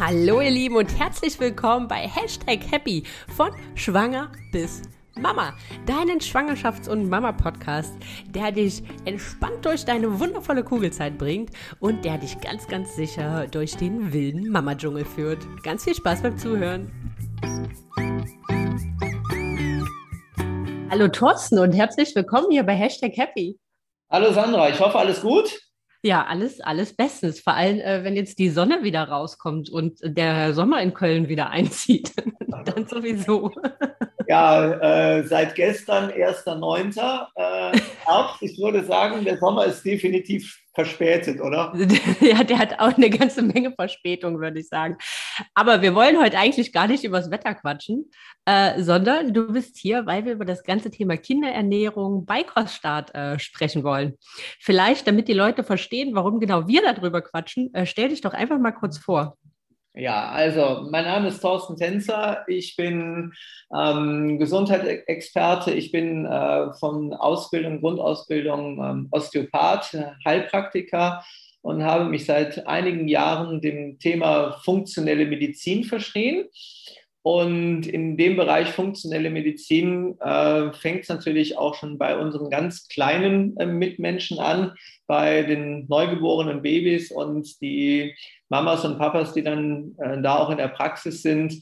Hallo ihr Lieben und herzlich willkommen bei Hashtag Happy von Schwanger bis Mama, deinen Schwangerschafts- und Mama-Podcast, der dich entspannt durch deine wundervolle Kugelzeit bringt und der dich ganz, ganz sicher durch den wilden Mama-Dschungel führt. Ganz viel Spaß beim Zuhören. Hallo Thorsten und herzlich willkommen hier bei Hashtag Happy. Hallo Sandra, ich hoffe, alles gut? Ja, alles, alles bestens. Vor allem, äh, wenn jetzt die Sonne wieder rauskommt und der Sommer in Köln wieder einzieht, dann sowieso. Ja, äh, seit gestern, 1.9. Äh, Herbst. Ich würde sagen, der Sommer ist definitiv verspätet, oder? ja, der hat auch eine ganze Menge Verspätung, würde ich sagen. Aber wir wollen heute eigentlich gar nicht über das Wetter quatschen, äh, sondern du bist hier, weil wir über das ganze Thema Kinderernährung, Beikoststart äh, sprechen wollen. Vielleicht, damit die Leute verstehen, warum genau wir darüber quatschen, äh, stell dich doch einfach mal kurz vor. Ja, also mein Name ist Thorsten Tänzer. Ich bin ähm, Gesundheitsexperte. Ich bin äh, von Ausbildung, Grundausbildung ähm, Osteopath, Heilpraktiker und habe mich seit einigen Jahren dem Thema funktionelle Medizin verschrieben. Und in dem Bereich funktionelle Medizin äh, fängt es natürlich auch schon bei unseren ganz kleinen äh, Mitmenschen an, bei den neugeborenen Babys und die Mamas und Papas, die dann äh, da auch in der Praxis sind,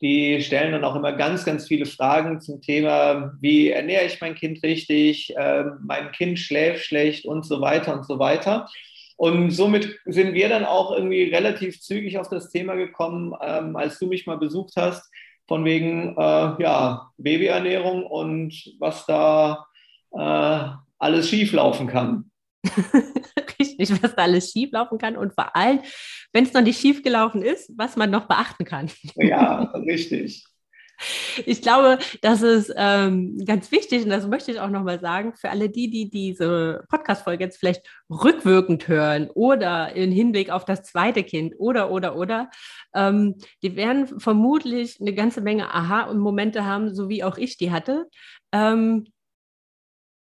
die stellen dann auch immer ganz, ganz viele Fragen zum Thema, wie ernähre ich mein Kind richtig, äh, mein Kind schläft schlecht und so weiter und so weiter. Und somit sind wir dann auch irgendwie relativ zügig auf das Thema gekommen, ähm, als du mich mal besucht hast, von wegen äh, ja, Babyernährung und was da äh, alles schieflaufen kann. Richtig, was da alles schieflaufen kann und vor allem, wenn es noch nicht schiefgelaufen ist, was man noch beachten kann. Ja, richtig. Ich glaube, das ist ähm, ganz wichtig und das möchte ich auch nochmal sagen für alle die, die diese Podcast-Folge jetzt vielleicht rückwirkend hören oder im Hinblick auf das zweite Kind oder, oder, oder. Ähm, die werden vermutlich eine ganze Menge Aha-Momente haben, so wie auch ich die hatte. Ähm,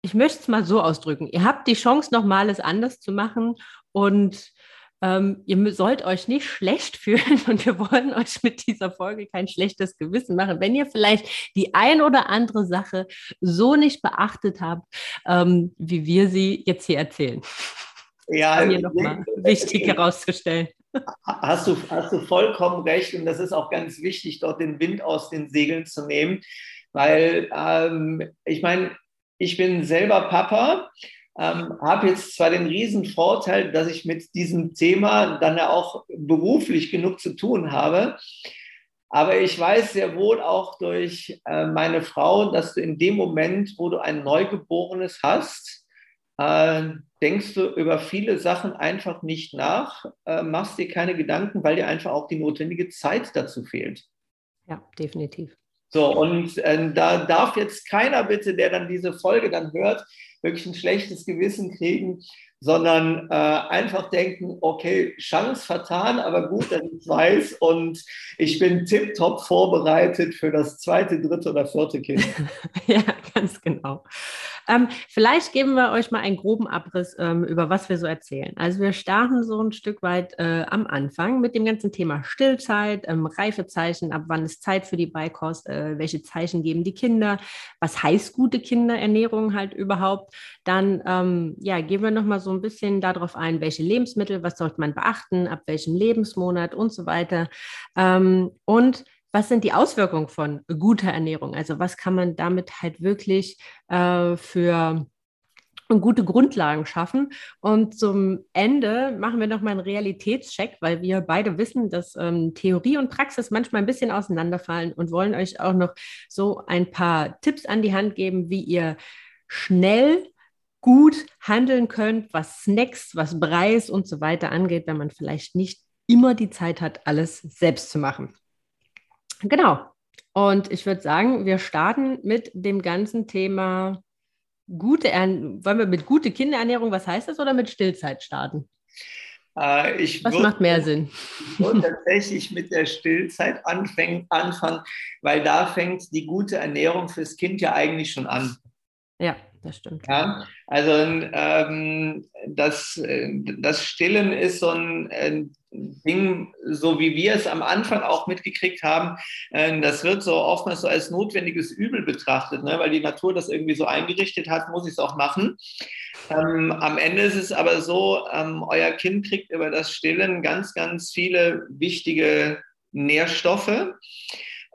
ich möchte es mal so ausdrücken. Ihr habt die Chance, nochmal es anders zu machen und ähm, ihr sollt euch nicht schlecht fühlen und wir wollen euch mit dieser Folge kein schlechtes Gewissen machen. Wenn ihr vielleicht die ein oder andere Sache so nicht beachtet habt, ähm, wie wir sie jetzt hier erzählen. Ja, hier nochmal wichtig herauszustellen. Hast du, hast du vollkommen recht und das ist auch ganz wichtig, dort den Wind aus den Segeln zu nehmen, weil ähm, ich meine, ich bin selber Papa ähm, habe jetzt zwar den riesen Vorteil, dass ich mit diesem Thema dann ja auch beruflich genug zu tun habe, aber ich weiß sehr wohl auch durch äh, meine Frau, dass du in dem Moment, wo du ein Neugeborenes hast, äh, denkst du über viele Sachen einfach nicht nach, äh, machst dir keine Gedanken, weil dir einfach auch die notwendige Zeit dazu fehlt. Ja, definitiv. So, und äh, da darf jetzt keiner bitte, der dann diese Folge dann hört, wirklich ein schlechtes Gewissen kriegen, sondern äh, einfach denken, okay, Chance vertan, aber gut, dass ich weiß und ich bin tiptop vorbereitet für das zweite, dritte oder vierte Kind. ja, ganz genau. Ähm, vielleicht geben wir euch mal einen groben Abriss, ähm, über was wir so erzählen. Also wir starten so ein Stück weit äh, am Anfang mit dem ganzen Thema Stillzeit, ähm, Reifezeichen, ab wann ist Zeit für die Beikost, äh, welche Zeichen geben die Kinder, was heißt gute Kinderernährung halt überhaupt. Dann ähm, ja, gehen wir nochmal so ein bisschen darauf ein, welche Lebensmittel, was sollte man beachten, ab welchem Lebensmonat und so weiter. Ähm, und was sind die Auswirkungen von guter Ernährung? Also was kann man damit halt wirklich äh, für gute Grundlagen schaffen. Und zum Ende machen wir nochmal einen Realitätscheck, weil wir beide wissen, dass ähm, Theorie und Praxis manchmal ein bisschen auseinanderfallen und wollen euch auch noch so ein paar Tipps an die Hand geben, wie ihr schnell gut handeln könnt, was Snacks, was Preis und so weiter angeht, wenn man vielleicht nicht immer die Zeit hat, alles selbst zu machen. Genau. Und ich würde sagen, wir starten mit dem ganzen Thema gute. Wollen wir mit gute Kinderernährung, was heißt das, oder mit Stillzeit starten? Äh, ich was macht mehr Sinn? Ich würde tatsächlich mit der Stillzeit anfangen, anfangen, weil da fängt die gute Ernährung fürs Kind ja eigentlich schon an. Ja, das stimmt. Ja, also ähm, das, das Stillen ist so ein, ein, Ding, so wie wir es am Anfang auch mitgekriegt haben, äh, das wird so oftmals so als notwendiges Übel betrachtet, ne? weil die Natur das irgendwie so eingerichtet hat, muss ich es auch machen. Ähm, am Ende ist es aber so, ähm, euer Kind kriegt über das Stillen ganz, ganz viele wichtige Nährstoffe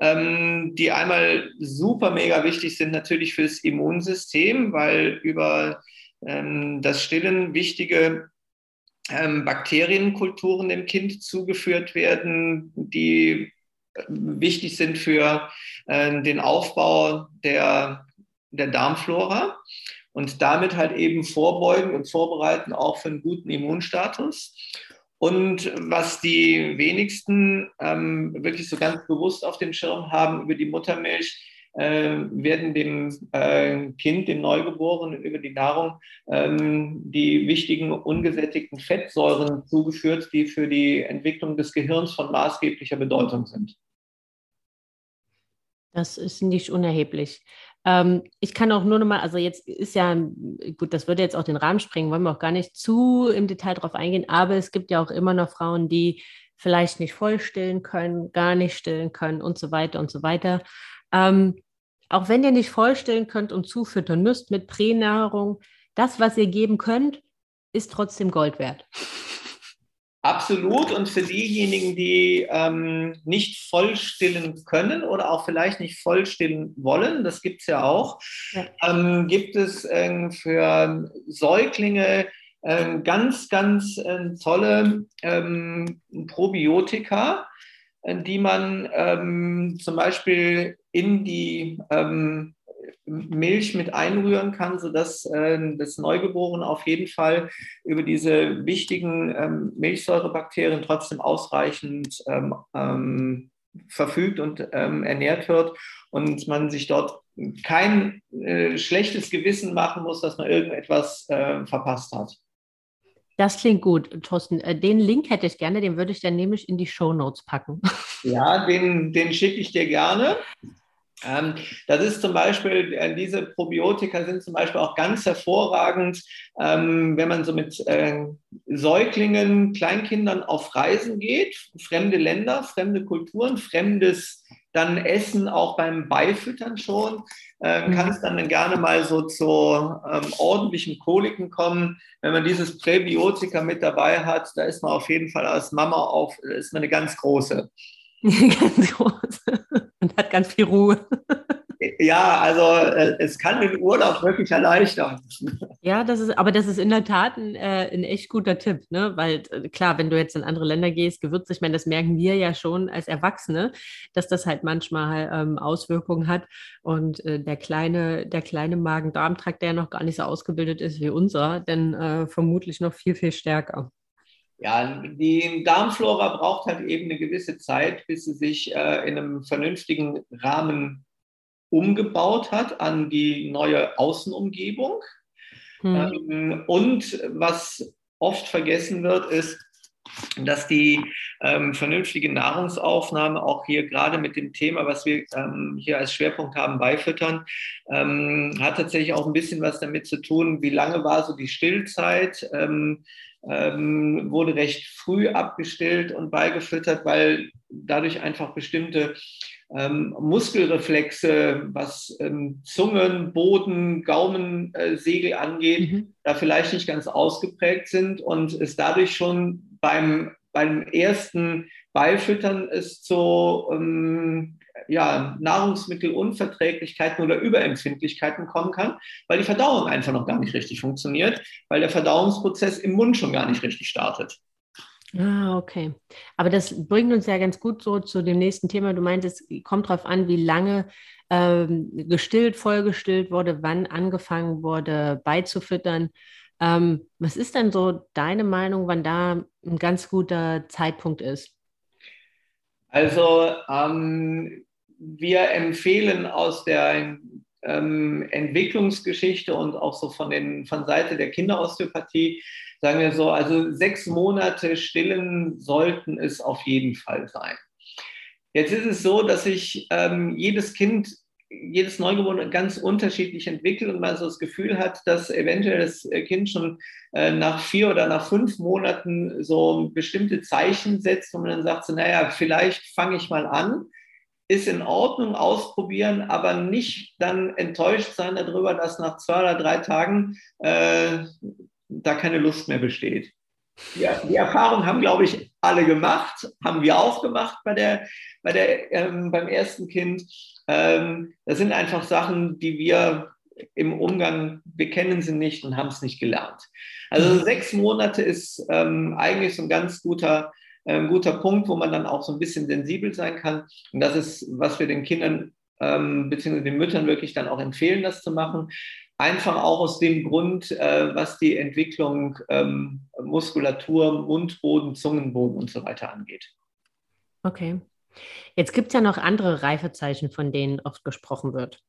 ähm, die einmal super mega wichtig sind natürlich fürs Immunsystem, weil über ähm, das Stillen wichtige ähm, Bakterienkulturen dem Kind zugeführt werden, die äh, wichtig sind für äh, den Aufbau der, der Darmflora und damit halt eben vorbeugen und vorbereiten auch für einen guten Immunstatus. Und was die wenigsten ähm, wirklich so ganz bewusst auf dem Schirm haben über die Muttermilch, äh, werden dem äh, Kind, dem Neugeborenen, über die Nahrung ähm, die wichtigen ungesättigten Fettsäuren zugeführt, die für die Entwicklung des Gehirns von maßgeblicher Bedeutung sind. Das ist nicht unerheblich. Ähm, ich kann auch nur noch mal, also jetzt ist ja, gut, das würde jetzt auch den Rahmen sprengen, wollen wir auch gar nicht zu im Detail darauf eingehen, aber es gibt ja auch immer noch Frauen, die vielleicht nicht voll stillen können, gar nicht stillen können und so weiter und so weiter. Ähm, auch wenn ihr nicht voll stillen könnt und zufüttern müsst mit Pränahrung, das, was ihr geben könnt, ist trotzdem Gold wert. Absolut. Und für diejenigen, die ähm, nicht voll stillen können oder auch vielleicht nicht voll stillen wollen, das gibt es ja auch, ja. Ähm, gibt es äh, für Säuglinge äh, ganz, ganz äh, tolle ähm, Probiotika, äh, die man ähm, zum Beispiel in die ähm, Milch mit einrühren kann, sodass äh, das Neugeborene auf jeden Fall über diese wichtigen ähm, Milchsäurebakterien trotzdem ausreichend ähm, ähm, verfügt und ähm, ernährt wird und man sich dort kein äh, schlechtes Gewissen machen muss, dass man irgendetwas äh, verpasst hat. Das klingt gut, Thorsten. Äh, den Link hätte ich gerne, den würde ich dann nämlich in die Show Notes packen. Ja, den, den schicke ich dir gerne. Ähm, das ist zum Beispiel, äh, diese Probiotika sind zum Beispiel auch ganz hervorragend, ähm, wenn man so mit äh, Säuglingen, Kleinkindern auf Reisen geht, fremde Länder, fremde Kulturen, fremdes dann Essen auch beim Beifüttern schon, äh, kann es dann gerne mal so zu ähm, ordentlichen Koliken kommen. Wenn man dieses Präbiotika mit dabei hat, da ist man auf jeden Fall als Mama auf, ist man eine ganz große. ganz groß und hat ganz viel Ruhe. Ja, also äh, es kann den Urlaub wirklich erleichtern. Ja, das ist, aber das ist in der Tat ein, äh, ein echt guter Tipp, ne? Weil äh, klar, wenn du jetzt in andere Länder gehst, Gewürze, ich meine, das merken wir ja schon als Erwachsene, dass das halt manchmal ähm, Auswirkungen hat. Und äh, der kleine, der kleine Magen-Darm-Trakt, der noch gar nicht so ausgebildet ist wie unser, denn äh, vermutlich noch viel, viel stärker. Ja, die Darmflora braucht halt eben eine gewisse Zeit, bis sie sich äh, in einem vernünftigen Rahmen umgebaut hat an die neue Außenumgebung. Hm. Ähm, und was oft vergessen wird, ist, dass die ähm, vernünftige Nahrungsaufnahme auch hier gerade mit dem Thema, was wir ähm, hier als Schwerpunkt haben, beifüttern, ähm, hat tatsächlich auch ein bisschen was damit zu tun, wie lange war so die Stillzeit, ähm, ähm, wurde recht früh abgestillt und beigefüttert, weil dadurch einfach bestimmte ähm, Muskelreflexe, was ähm, Zungen, Boden, Gaumensegel äh, angeht, mhm. da vielleicht nicht ganz ausgeprägt sind und es dadurch schon beim, beim ersten Beifüttern es zu ähm, ja, Nahrungsmittelunverträglichkeiten oder Überempfindlichkeiten kommen kann, weil die Verdauung einfach noch gar nicht richtig funktioniert, weil der Verdauungsprozess im Mund schon gar nicht richtig startet. Ah, okay. Aber das bringt uns ja ganz gut so zu dem nächsten Thema. Du meintest, kommt darauf an, wie lange ähm, gestillt, vollgestillt wurde, wann angefangen wurde beizufüttern. Ähm, was ist denn so deine Meinung, wann da ein ganz guter Zeitpunkt ist? Also ähm, wir empfehlen aus der ähm, Entwicklungsgeschichte und auch so von, den, von Seite der Kinderosteopathie, sagen wir so, also sechs Monate stillen sollten es auf jeden Fall sein. Jetzt ist es so, dass sich ähm, jedes Kind jedes Neugeborene ganz unterschiedlich entwickelt und man so das Gefühl hat, dass eventuell das Kind schon äh, nach vier oder nach fünf Monaten so bestimmte Zeichen setzt, wo man dann sagt, so, naja, vielleicht fange ich mal an, ist in Ordnung, ausprobieren, aber nicht dann enttäuscht sein darüber, dass nach zwei oder drei Tagen äh, da keine Lust mehr besteht. Ja, die Erfahrung haben, glaube ich, alle gemacht, haben wir auch gemacht bei der, bei der, ähm, beim ersten Kind. Ähm, das sind einfach Sachen, die wir im Umgang, wir kennen sie nicht und haben es nicht gelernt. Also mhm. sechs Monate ist ähm, eigentlich so ein ganz guter, äh, guter Punkt, wo man dann auch so ein bisschen sensibel sein kann. Und das ist, was wir den Kindern ähm, bzw. den Müttern wirklich dann auch empfehlen, das zu machen. Einfach auch aus dem Grund, äh, was die Entwicklung ähm, Muskulatur, Mundboden, Zungenboden und so weiter angeht. Okay. Jetzt gibt es ja noch andere Reifezeichen, von denen oft gesprochen wird.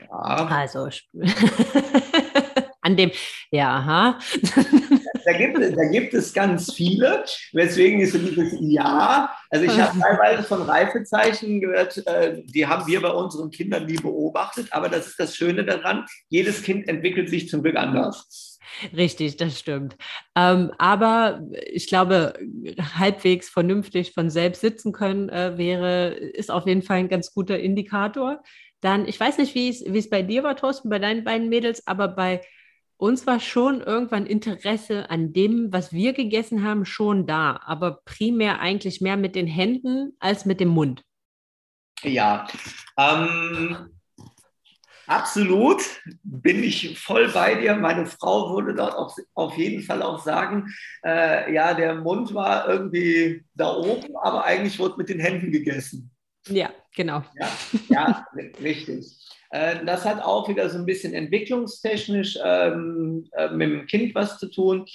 Ja. Also an dem, ja, aha. Da gibt, da gibt es ganz viele, weswegen ist so dieses Ja. Also ich habe teilweise von Reifezeichen gehört, äh, die haben wir bei unseren Kindern nie beobachtet, aber das ist das Schöne daran, jedes Kind entwickelt sich zum Glück anders. Richtig, das stimmt. Ähm, aber ich glaube, halbwegs vernünftig von selbst sitzen können äh, wäre, ist auf jeden Fall ein ganz guter Indikator. Dann, ich weiß nicht, wie es bei dir war, Thorsten, bei deinen beiden Mädels, aber bei uns war schon irgendwann Interesse an dem, was wir gegessen haben, schon da, aber primär eigentlich mehr mit den Händen als mit dem Mund. Ja, ähm, absolut bin ich voll bei dir. Meine Frau würde dort auf, auf jeden Fall auch sagen, äh, ja, der Mund war irgendwie da oben, aber eigentlich wurde mit den Händen gegessen. Ja, genau. Ja, ja richtig. Äh, das hat auch wieder so ein bisschen entwicklungstechnisch ähm, äh, mit dem Kind was zu tun.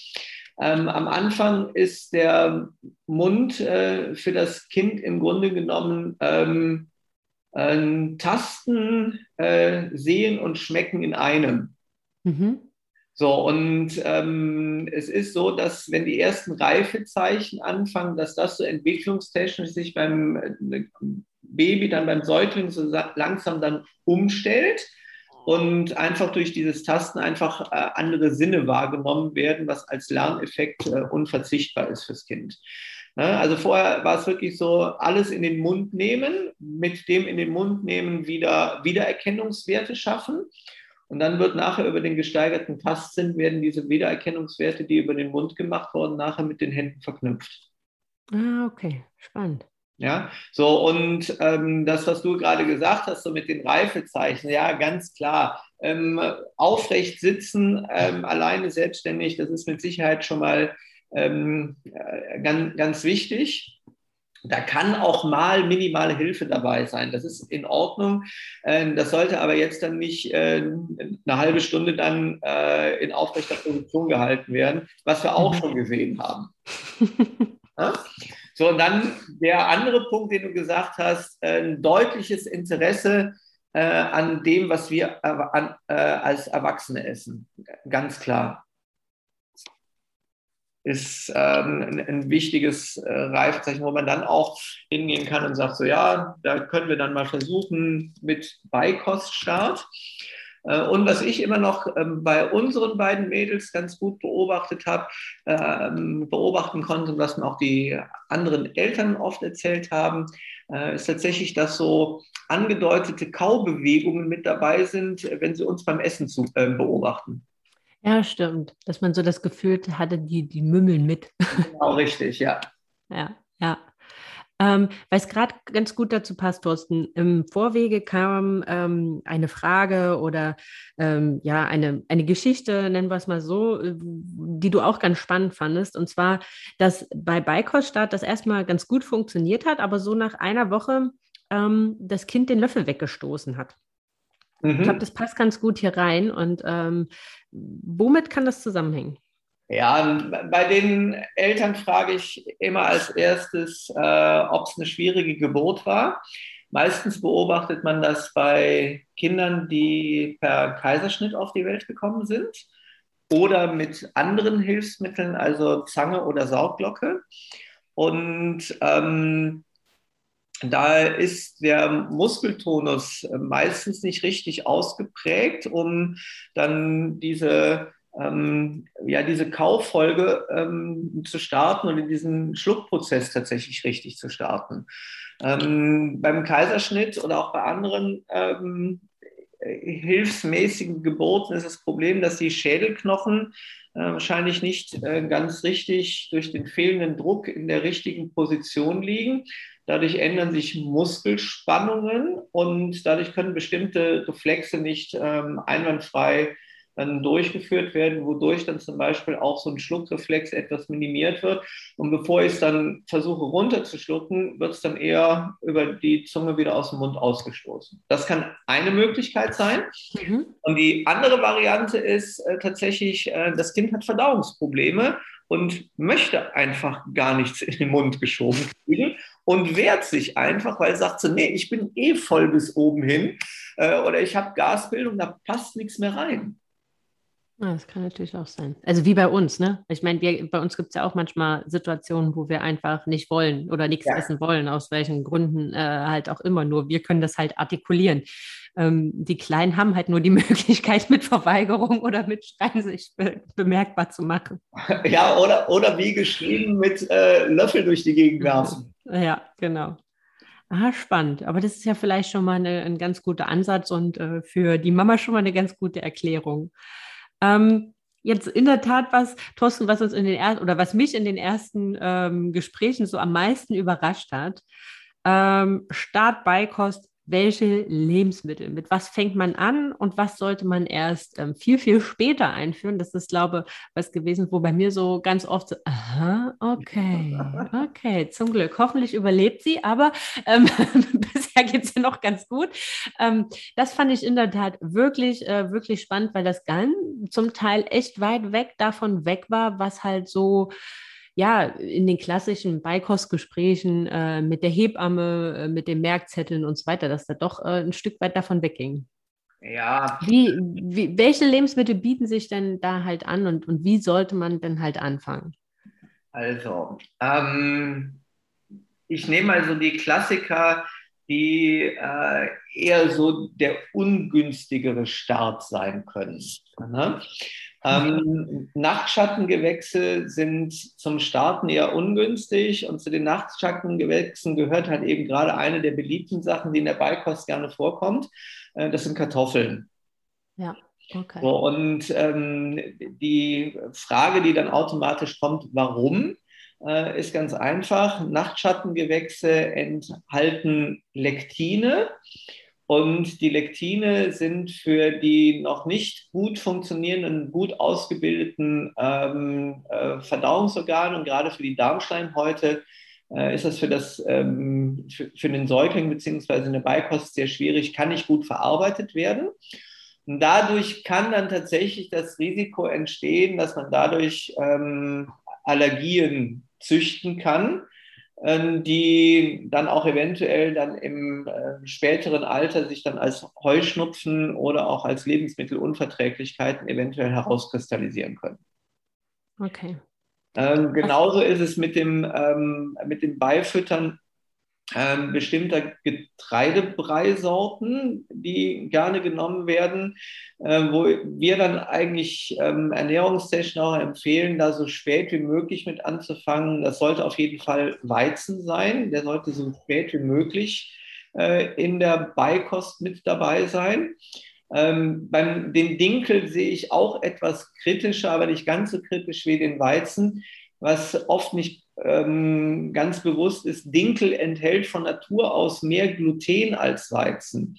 Ähm, am Anfang ist der Mund äh, für das Kind im Grunde genommen ähm, Tasten, äh, Sehen und Schmecken in einem. Mhm. So, und ähm, es ist so, dass wenn die ersten Reifezeichen anfangen, dass das so entwicklungstechnisch sich beim äh, Baby dann beim Säugling so langsam dann umstellt und einfach durch dieses Tasten einfach äh, andere Sinne wahrgenommen werden, was als Lerneffekt äh, unverzichtbar ist fürs Kind. Ne? Also vorher war es wirklich so, alles in den Mund nehmen, mit dem in den Mund nehmen wieder Wiedererkennungswerte schaffen. Und dann wird nachher über den gesteigerten Tastsinn werden diese Wiedererkennungswerte, die über den Mund gemacht wurden, nachher mit den Händen verknüpft. Ah, okay, spannend. Ja, so und ähm, das, was du gerade gesagt hast, so mit den Reifezeichen, ja, ganz klar. Ähm, aufrecht sitzen, ähm, alleine selbstständig, das ist mit Sicherheit schon mal ähm, äh, ganz, ganz wichtig. Da kann auch mal minimale Hilfe dabei sein. Das ist in Ordnung. Ähm, das sollte aber jetzt dann nicht äh, eine halbe Stunde dann äh, in aufrechter Position gehalten werden, was wir auch mhm. schon gesehen haben. Ja? So, und dann der andere Punkt, den du gesagt hast, äh, ein deutliches Interesse äh, an dem, was wir äh, an, äh, als Erwachsene essen. Ganz klar. Ist ähm, ein, ein, wichtiges äh, Reifzeichen, wo man dann auch hingehen kann und sagt, so ja, da können wir dann mal versuchen mit Beikoststart. Äh, und was ich immer noch ähm, bei unseren beiden Mädels ganz gut beobachtet habe, ähm, beobachten konnte und was mir auch die anderen Eltern oft erzählt haben, äh, ist tatsächlich, dass so angedeutete Kaubewegungen mit dabei sind, wenn sie uns beim Essen zu, äh, beobachten. Ja, stimmt. Dass man so das Gefühl hatte, die, die mümmeln mit. Genau, richtig, ja. Ja, ja. Ähm, Weil es gerade ganz gut dazu passt, Thorsten. Im Vorwege kam ähm, eine Frage oder ähm, ja, eine, eine Geschichte, nennen wir es mal so, äh, die du auch ganz spannend fandest. Und zwar, dass bei Beikoststart das erstmal ganz gut funktioniert hat, aber so nach einer Woche ähm, das Kind den Löffel weggestoßen hat. Mhm. Ich glaube, das passt ganz gut hier rein. Und ähm, womit kann das zusammenhängen? Ja, bei den Eltern frage ich immer als erstes, äh, ob es eine schwierige Geburt war. Meistens beobachtet man das bei Kindern, die per Kaiserschnitt auf die Welt gekommen sind oder mit anderen Hilfsmitteln, also Zange oder Saugglocke. Und ähm, da ist der Muskeltonus meistens nicht richtig ausgeprägt, um dann diese, ähm, ja, diese Kauffolge ähm, zu starten und in diesen Schluckprozess tatsächlich richtig zu starten. Ähm, beim Kaiserschnitt oder auch bei anderen ähm, hilfsmäßigen Geburten ist das Problem, dass die Schädelknochen äh, wahrscheinlich nicht äh, ganz richtig durch den fehlenden Druck in der richtigen Position liegen. Dadurch ändern sich Muskelspannungen und dadurch können bestimmte Reflexe nicht ähm, einwandfrei dann durchgeführt werden, wodurch dann zum Beispiel auch so ein Schluckreflex etwas minimiert wird. Und bevor ich es dann versuche runterzuschlucken, wird es dann eher über die Zunge wieder aus dem Mund ausgestoßen. Das kann eine Möglichkeit sein. Mhm. Und die andere Variante ist äh, tatsächlich, äh, das Kind hat Verdauungsprobleme und möchte einfach gar nichts in den Mund geschoben kriegen und wehrt sich einfach, weil sagt so, nee, ich bin eh voll bis oben hin äh, oder ich habe Gasbildung, da passt nichts mehr rein. Ja, das kann natürlich auch sein. Also wie bei uns, ne? Ich meine, bei uns gibt es ja auch manchmal Situationen, wo wir einfach nicht wollen oder nichts ja. essen wollen, aus welchen Gründen äh, halt auch immer. Nur wir können das halt artikulieren. Ähm, die Kleinen haben halt nur die Möglichkeit, mit Verweigerung oder mit Schreien sich be bemerkbar zu machen. Ja, oder, oder wie geschrieben mit äh, Löffel durch die Gegend werfen. Ja, genau. Ah, spannend. Aber das ist ja vielleicht schon mal eine, ein ganz guter Ansatz und äh, für die Mama schon mal eine ganz gute Erklärung. Ähm, jetzt in der Tat was, Thorsten, was uns in den ersten oder was mich in den ersten ähm, Gesprächen so am meisten überrascht hat. Ähm, Startbeikost welche Lebensmittel, mit was fängt man an und was sollte man erst ähm, viel, viel später einführen. Das ist, glaube ich, was gewesen, wo bei mir so ganz oft so, aha, okay, okay, zum Glück. Hoffentlich überlebt sie, aber ähm, bisher geht es ja noch ganz gut. Ähm, das fand ich in der Tat wirklich, äh, wirklich spannend, weil das Gan zum Teil echt weit weg davon weg war, was halt so ja, in den klassischen Beikostgesprächen äh, mit der Hebamme, äh, mit den Merkzetteln und so weiter, dass da doch äh, ein Stück weit davon wegging. Ja. Wie, wie, welche Lebensmittel bieten sich denn da halt an und, und wie sollte man denn halt anfangen? Also, ähm, ich nehme also die Klassiker, die äh, eher so der ungünstigere Start sein können. Ne? Ähm, Nachtschattengewächse sind zum Starten eher ungünstig und zu den Nachtschattengewächsen gehört halt eben gerade eine der beliebten Sachen, die in der Beikost gerne vorkommt. Äh, das sind Kartoffeln. Ja. Okay. So, und ähm, die Frage, die dann automatisch kommt, warum, äh, ist ganz einfach. Nachtschattengewächse enthalten Lektine. Und die Lektine sind für die noch nicht gut funktionierenden, gut ausgebildeten ähm, äh, Verdauungsorgane und gerade für die Darmschleimhäute äh, ist das für, das ähm, für, für, den Säugling beziehungsweise eine Beikost sehr schwierig, kann nicht gut verarbeitet werden. Und dadurch kann dann tatsächlich das Risiko entstehen, dass man dadurch ähm, Allergien züchten kann die dann auch eventuell dann im äh, späteren Alter sich dann als Heuschnupfen oder auch als Lebensmittelunverträglichkeiten eventuell herauskristallisieren können. Okay. Ähm, genauso ist es mit dem, ähm, mit dem Beifüttern ähm, bestimmter Getreidebreisorten, die gerne genommen werden, äh, wo wir dann eigentlich ähm, ernährungstechnisch auch empfehlen, da so spät wie möglich mit anzufangen. Das sollte auf jeden Fall Weizen sein. Der sollte so spät wie möglich äh, in der Beikost mit dabei sein. Ähm, beim den Dinkel sehe ich auch etwas kritischer, aber nicht ganz so kritisch wie den Weizen, was oft nicht ähm, ganz bewusst ist, Dinkel enthält von Natur aus mehr Gluten als Weizen.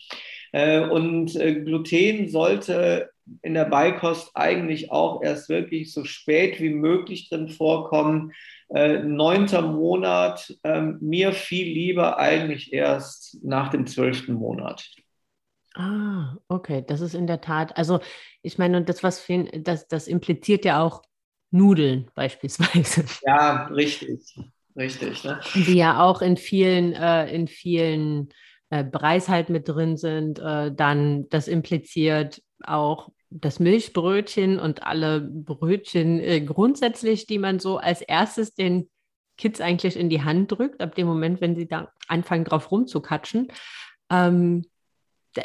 Äh, und äh, Gluten sollte in der Beikost eigentlich auch erst wirklich so spät wie möglich drin vorkommen. Äh, neunter Monat, äh, mir viel lieber eigentlich erst nach dem zwölften Monat. Ah, okay, das ist in der Tat, also ich meine, und das, was das, das impliziert ja auch Nudeln beispielsweise. Ja, richtig, richtig. Ne? Die ja auch in vielen, äh, in vielen äh, Preis halt mit drin sind. Äh, dann, das impliziert auch das Milchbrötchen und alle Brötchen äh, grundsätzlich, die man so als erstes den Kids eigentlich in die Hand drückt, ab dem Moment, wenn sie da anfangen, drauf rumzukatschen. Ähm,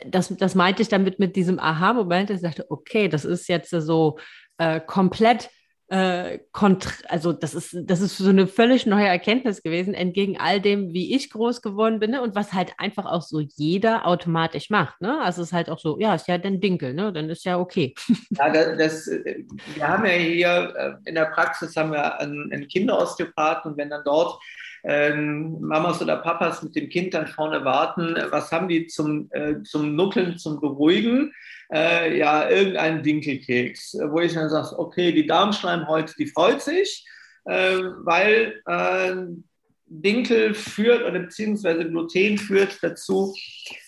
das, das meinte ich damit mit diesem Aha-Moment. Ich dachte, okay, das ist jetzt so äh, komplett äh, also das ist, das ist so eine völlig neue Erkenntnis gewesen, entgegen all dem, wie ich groß geworden bin ne? und was halt einfach auch so jeder automatisch macht. Ne? Also es ist halt auch so, ja, ist ja dann Dinkel, ne? dann ist ja okay. Ja, das, das, wir haben ja hier äh, in der Praxis haben wir einen, einen Kinderosteopathen und wenn dann dort ähm, Mamas oder Papas mit dem Kind dann vorne warten, was haben die zum, äh, zum Nuckeln, zum Beruhigen? äh, ja, irgendeinen Dinkelkeks, wo ich dann sage, okay, die Darmschleimhäute, die freut sich, äh, weil äh, Dinkel führt oder beziehungsweise Gluten führt dazu,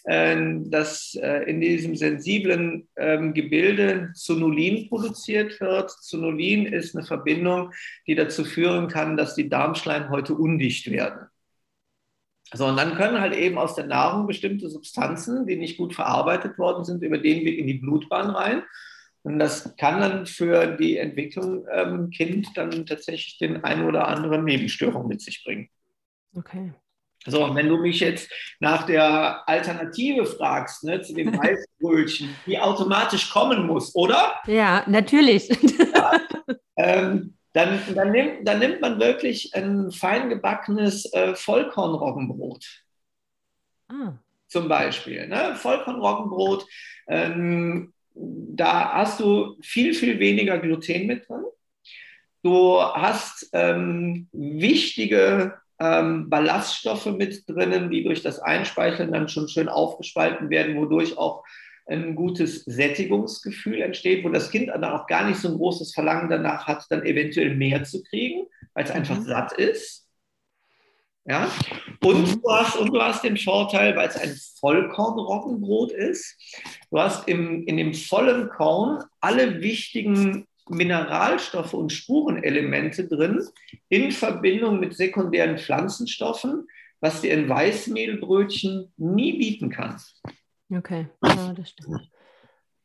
äh, dass äh, in diesem sensiblen ähm, Gebilde Zonulin produziert wird. Zonulin ist eine Verbindung, die dazu führen kann, dass die Darmschleimhäute undicht werden. So, und dann können halt eben aus der Nahrung bestimmte Substanzen, die nicht gut verarbeitet worden sind, über den Weg in die Blutbahn rein. Und das kann dann für die Entwicklung ähm, Kind dann tatsächlich den ein oder anderen Nebenstörung mit sich bringen. Okay. So, und wenn du mich jetzt nach der Alternative fragst, ne, zu dem Weißbrötchen, die automatisch kommen muss, oder? Ja, natürlich. Ja, ähm, dann, dann, nimmt, dann nimmt man wirklich ein fein gebackenes äh, Vollkornroggenbrot. Ah. Zum Beispiel. Ne? Vollkornroggenbrot, ähm, da hast du viel, viel weniger Gluten mit drin. Du hast ähm, wichtige ähm, Ballaststoffe mit drinnen, die durch das Einspeicheln dann schon schön aufgespalten werden, wodurch auch ein gutes Sättigungsgefühl entsteht, wo das Kind dann auch gar nicht so ein großes Verlangen danach hat, dann eventuell mehr zu kriegen, weil es mhm. einfach satt ist. Ja? Und, mhm. du hast, und du hast den Vorteil, weil es ein Vollkornroggenbrot ist, du hast im, in dem vollen Korn alle wichtigen Mineralstoffe und Spurenelemente drin in Verbindung mit sekundären Pflanzenstoffen, was dir in Weißmehlbrötchen nie bieten kann. Okay, ja, das stimmt.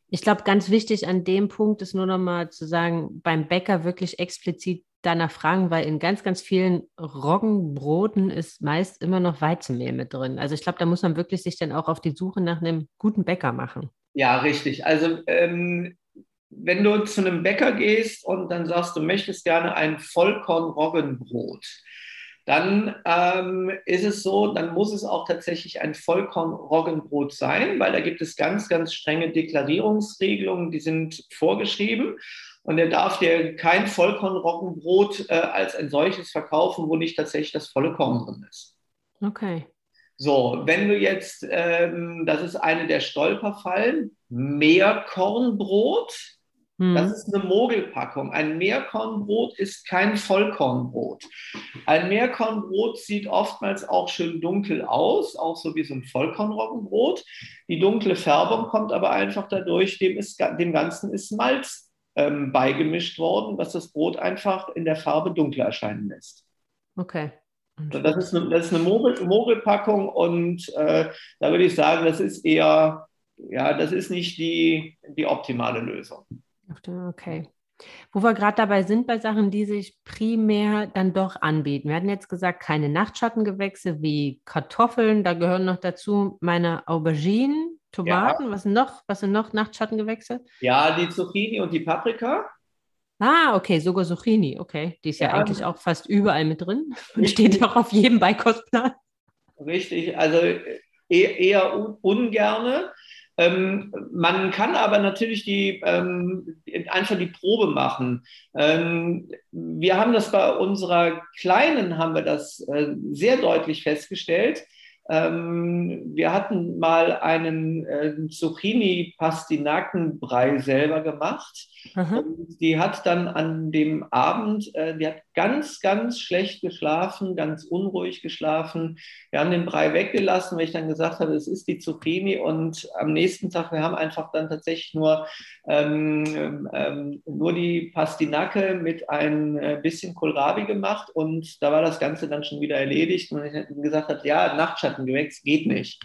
Ich glaube, ganz wichtig an dem Punkt ist nur nochmal zu sagen, beim Bäcker wirklich explizit danach fragen, weil in ganz, ganz vielen Roggenbroten ist meist immer noch Weizenmehl mit drin. Also ich glaube, da muss man wirklich sich dann auch auf die Suche nach einem guten Bäcker machen. Ja, richtig. Also ähm, wenn du zu einem Bäcker gehst und dann sagst, du möchtest gerne ein Vollkorn-Roggenbrot, dann ähm, ist es so, dann muss es auch tatsächlich ein Vollkorn-Roggenbrot sein, weil da gibt es ganz, ganz strenge Deklarierungsregelungen, die sind vorgeschrieben. Und er darf dir kein Vollkorn-Roggenbrot äh, als ein solches verkaufen, wo nicht tatsächlich das volle Korn drin ist. Okay. So, wenn du jetzt, ähm, das ist eine der Stolperfallen, Mehrkornbrot, hm. Das ist eine Mogelpackung. Ein Mehrkornbrot ist kein Vollkornbrot. Ein Mehrkornbrot sieht oftmals auch schön dunkel aus, auch so wie so ein Vollkornroggenbrot. Die dunkle Färbung kommt aber einfach dadurch, dem, ist, dem Ganzen ist Malz ähm, beigemischt worden, was das Brot einfach in der Farbe dunkler erscheinen lässt. Okay. das ist eine, das ist eine Mogel, Mogelpackung und äh, da würde ich sagen, das ist eher, ja, das ist nicht die, die optimale Lösung. Okay. Wo wir gerade dabei sind, bei Sachen, die sich primär dann doch anbieten. Wir hatten jetzt gesagt, keine Nachtschattengewächse wie Kartoffeln, da gehören noch dazu meine Auberginen, Tomaten, ja. was noch? Was sind noch Nachtschattengewächse? Ja, die Zucchini und die Paprika. Ah, okay, sogar Zucchini, okay. Die ist ja, ja eigentlich auch fast überall mit drin und steht auch auf jedem Beikostplan. Richtig, also e-, eher ungerne. Ähm, man kann aber natürlich die, ähm, einfach die Probe machen. Ähm, wir haben das bei unserer Kleinen, haben wir das äh, sehr deutlich festgestellt. Ähm, wir hatten mal einen äh, Zucchini-Pastinakenbrei selber gemacht. die hat dann an dem Abend, äh, die hat ganz, ganz schlecht geschlafen, ganz unruhig geschlafen. Wir haben den Brei weggelassen, weil ich dann gesagt habe, es ist die Zucchini. Und am nächsten Tag, wir haben einfach dann tatsächlich nur, ähm, ähm, nur die Pastinake mit ein äh, bisschen Kohlrabi gemacht. Und da war das Ganze dann schon wieder erledigt. Und ich gesagt habe, ja, Nachtschattengewächs geht nicht.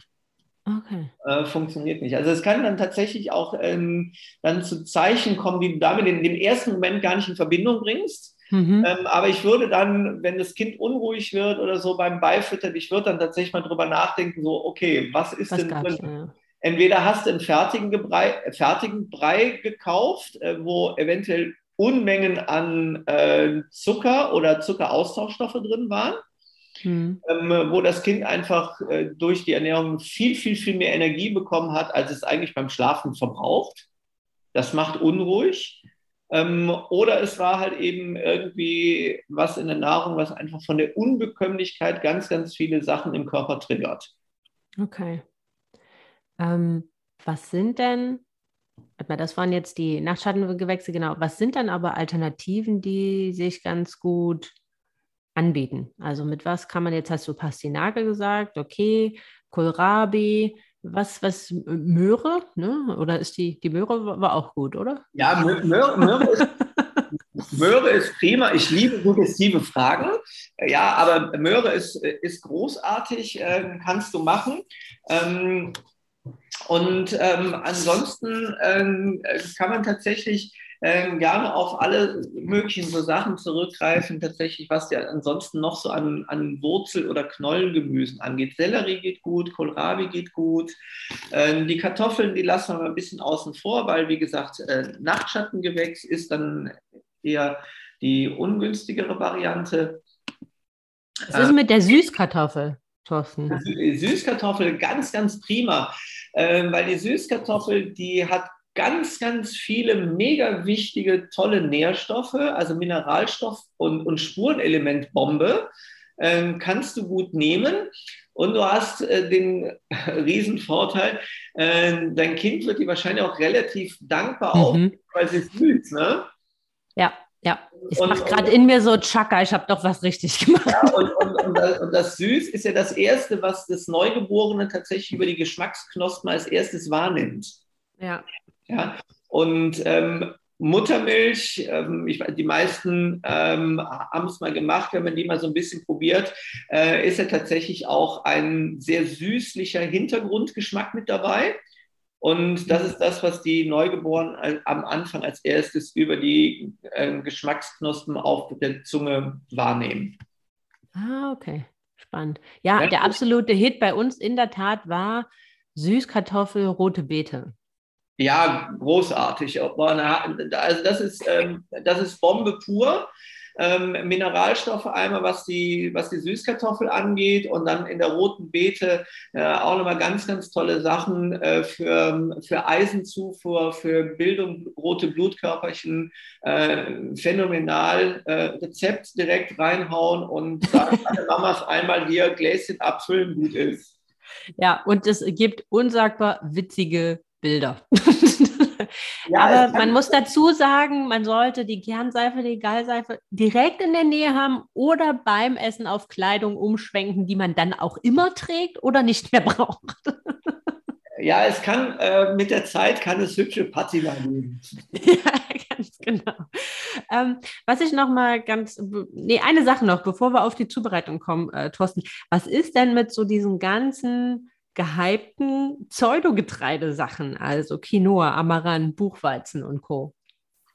Okay. Äh, funktioniert nicht. Also es kann dann tatsächlich auch ähm, dann zu Zeichen kommen, die du damit in dem ersten Moment gar nicht in Verbindung bringst. Mhm. Ähm, aber ich würde dann, wenn das Kind unruhig wird oder so beim Beifüttern, ich würde dann tatsächlich mal drüber nachdenken, so, okay, was ist was denn drin? Ja. Entweder hast du einen fertigen Brei, fertigen Brei gekauft, äh, wo eventuell Unmengen an äh, Zucker oder Zuckeraustauschstoffe drin waren. Mhm. Ähm, wo das Kind einfach äh, durch die Ernährung viel, viel, viel mehr Energie bekommen hat, als es eigentlich beim Schlafen verbraucht. Das macht unruhig. Ähm, oder es war halt eben irgendwie was in der Nahrung, was einfach von der Unbekömmlichkeit ganz, ganz viele Sachen im Körper triggert. Okay. Ähm, was sind denn, das waren jetzt die Nachtschattengewächse, genau. Was sind dann aber Alternativen, die sich ganz gut anbieten? Also mit was kann man jetzt, hast du Pastinake gesagt, okay, Kohlrabi, was, was, Möhre, ne? Oder ist die, die Möhre war auch gut, oder? Ja, Möhre, Möhre, ist, Möhre ist prima. Ich liebe suggestive Fragen. Ja, aber Möhre ist, ist großartig, äh, kannst du machen. Ähm, und ähm, ansonsten ähm, kann man tatsächlich ähm, gerne auf alle möglichen so Sachen zurückgreifen, tatsächlich, was ja ansonsten noch so an, an Wurzel- oder Knollengemüsen angeht. Sellerie geht gut, Kohlrabi geht gut. Ähm, die Kartoffeln, die lassen wir mal ein bisschen außen vor, weil, wie gesagt, äh, Nachtschattengewächs ist dann eher die ungünstigere Variante. Was ist mit der Süßkartoffel? Thorsten? Süßkartoffel, ganz, ganz prima, äh, weil die Süßkartoffel, die hat ganz, ganz viele mega wichtige, tolle Nährstoffe, also Mineralstoff und, und Spurenelementbombe, äh, kannst du gut nehmen. Und du hast äh, den Riesenvorteil, äh, dein Kind wird dir wahrscheinlich auch relativ dankbar mhm. auf, weil sie es süß, ne? Ja. Ja, ich mache gerade in mir so Chaka, ich habe doch was richtig gemacht. Ja, und, und, und, das, und, das, Süß ist ja das Erste, was das Neugeborene tatsächlich über die Geschmacksknospen als erstes wahrnimmt. Ja. Ja? Und ähm, Muttermilch, ähm, ich, die meisten ähm, haben es mal gemacht, wenn man die mal so ein bisschen probiert, äh, ist ja tatsächlich auch ein sehr süßlicher Hintergrundgeschmack mit dabei. Und das ist das, was die Neugeborenen am Anfang als erstes über die äh, Geschmacksknospen auf der Zunge wahrnehmen. Ah, okay. Spannend. Ja, ja, der absolute Hit bei uns in der Tat war Süßkartoffel, rote Beete. Ja, großartig. Also das ist, ähm, das ist Bombe pur. Ähm, Mineralstoffe einmal, was die, was die Süßkartoffel angeht und dann in der roten Beete äh, auch nochmal ganz, ganz tolle Sachen äh, für, für Eisenzufuhr, für Bildung rote Blutkörperchen. Äh, phänomenal. Rezept direkt reinhauen und sagen alle Mamas einmal hier Gläschen abfüllen, gut ist. Ja, und es gibt unsagbar witzige Bilder. ja, Aber man muss dazu sagen, man sollte die Kernseife, die Gallseife direkt in der Nähe haben oder beim Essen auf Kleidung umschwenken, die man dann auch immer trägt oder nicht mehr braucht. Ja, es kann äh, mit der Zeit kann es hübsche Patina geben. ja, ganz genau. Ähm, was ich noch mal ganz, nee, eine Sache noch, bevor wir auf die Zubereitung kommen, äh, Thorsten. Was ist denn mit so diesen ganzen gehypten Pseudogetreidesachen, also Quinoa, Amaranth, Buchweizen und Co.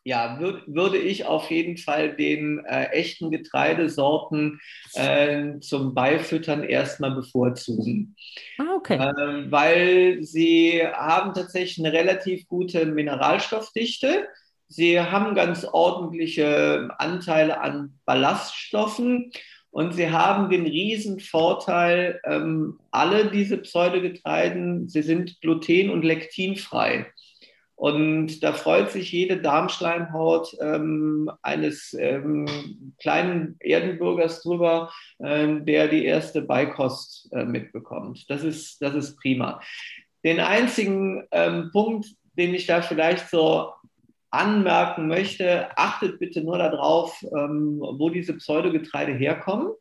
Ja, würd, würde ich auf jeden Fall den äh, echten Getreidesorten äh, zum Beifüttern erstmal bevorzugen. Ah, okay. Äh, weil sie haben tatsächlich eine relativ gute Mineralstoffdichte. Sie haben ganz ordentliche Anteile an Ballaststoffen und sie haben den riesen Vorteil, ähm, alle diese Pseudogetreiden, sie sind gluten- und lektinfrei. Und da freut sich jede Darmschleimhaut ähm, eines ähm, kleinen Erdenbürgers drüber, ähm, der die erste Beikost äh, mitbekommt. Das ist, das ist prima. Den einzigen ähm, Punkt, den ich da vielleicht so anmerken möchte, achtet bitte nur darauf, ähm, wo diese Pseudogetreide herkommen.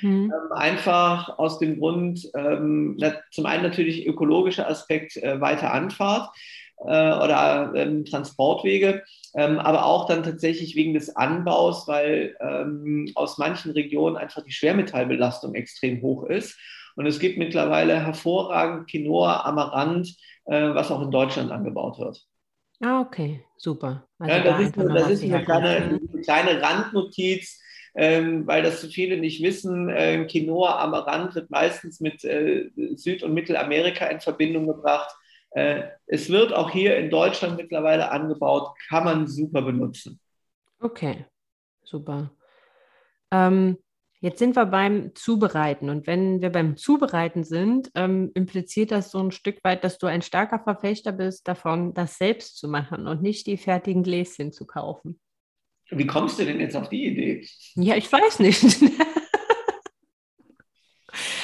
Mhm. Ähm, einfach aus dem Grund, ähm, na, zum einen natürlich ökologischer Aspekt äh, weiter Anfahrt äh, oder ähm, Transportwege, ähm, aber auch dann tatsächlich wegen des Anbaus, weil ähm, aus manchen Regionen einfach die Schwermetallbelastung extrem hoch ist. Und es gibt mittlerweile hervorragend Quinoa, Amaranth, äh, was auch in Deutschland angebaut wird. Ah, okay, super. Also ja, das, da ist, nur, das ist eine kleine, eine kleine Randnotiz, ähm, weil das zu viele nicht wissen. Äh, Quinoa Amaranth wird meistens mit äh, Süd- und Mittelamerika in Verbindung gebracht. Äh, es wird auch hier in Deutschland mittlerweile angebaut, kann man super benutzen. Okay, super. Ähm, jetzt sind wir beim Zubereiten und wenn wir beim Zubereiten sind, ähm, impliziert das so ein Stück weit, dass du ein starker Verfechter bist davon, das selbst zu machen und nicht die fertigen Gläschen zu kaufen. Wie kommst du denn jetzt auf die Idee? Ja, ich weiß nicht.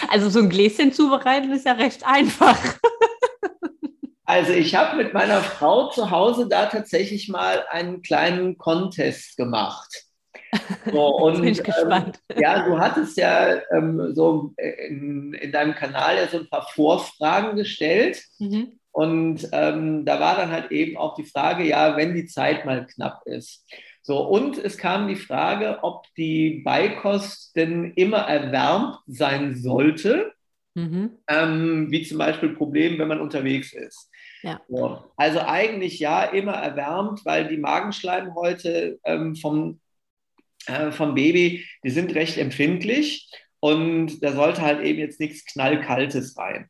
also so ein Gläschen zubereiten ist ja recht einfach. Also ich habe mit meiner Frau zu Hause da tatsächlich mal einen kleinen Contest gemacht. So, und, bin ich gespannt. Ähm, ja, du hattest ja ähm, so in, in, deinem Kanal ja so ein paar Vorfragen gestellt. Mhm. Und ähm, da war dann halt eben auch die Frage, ja, wenn die Zeit mal knapp ist. So, und es kam die Frage, ob die Beikost denn immer erwärmt sein sollte, mhm. ähm, wie zum Beispiel Problem, wenn man unterwegs ist. Ja. So, also eigentlich ja, immer erwärmt, weil die Magenschleimhäute ähm, vom, äh, vom Baby, die sind recht empfindlich und da sollte halt eben jetzt nichts Knallkaltes rein.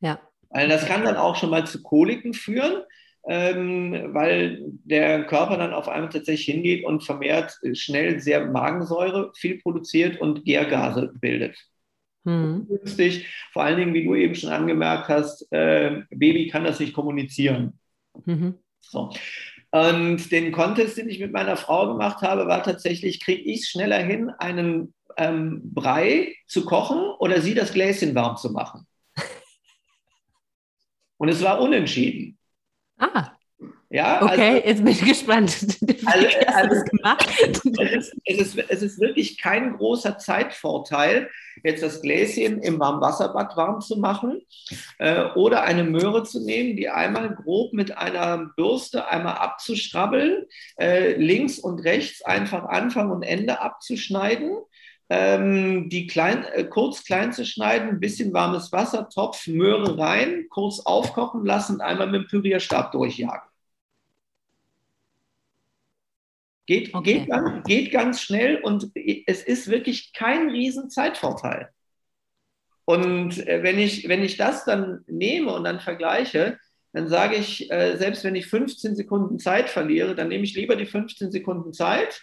Ja. Weil das kann dann auch schon mal zu Koliken führen ähm, weil der Körper dann auf einmal tatsächlich hingeht und vermehrt schnell sehr Magensäure viel produziert und Gärgase bildet. Hm. Günstig, vor allen Dingen, wie du eben schon angemerkt hast, äh, Baby kann das nicht kommunizieren. Mhm. So. Und den Contest, den ich mit meiner Frau gemacht habe, war tatsächlich, kriege ich es schneller hin, einen ähm, Brei zu kochen oder sie das Gläschen warm zu machen? Und es war unentschieden. Ah. Ja, okay, also, jetzt bin ich gespannt. Also, also? Es ist, es, ist, es ist wirklich kein großer Zeitvorteil, jetzt das Gläschen im Warmwasserbad warm zu machen äh, oder eine Möhre zu nehmen, die einmal grob mit einer Bürste einmal abzuschrabbeln, äh, links und rechts einfach Anfang und Ende abzuschneiden ähm, die klein, äh, kurz klein zu schneiden, ein bisschen warmes Wasser, Topf, Möhre rein, kurz aufkochen lassen einmal mit dem Pürierstab durchjagen. Geht, okay. geht, ganz, geht ganz schnell und es ist wirklich kein riesen Zeitvorteil. Und äh, wenn ich, wenn ich das dann nehme und dann vergleiche, dann sage ich, äh, selbst wenn ich 15 Sekunden Zeit verliere, dann nehme ich lieber die 15 Sekunden Zeit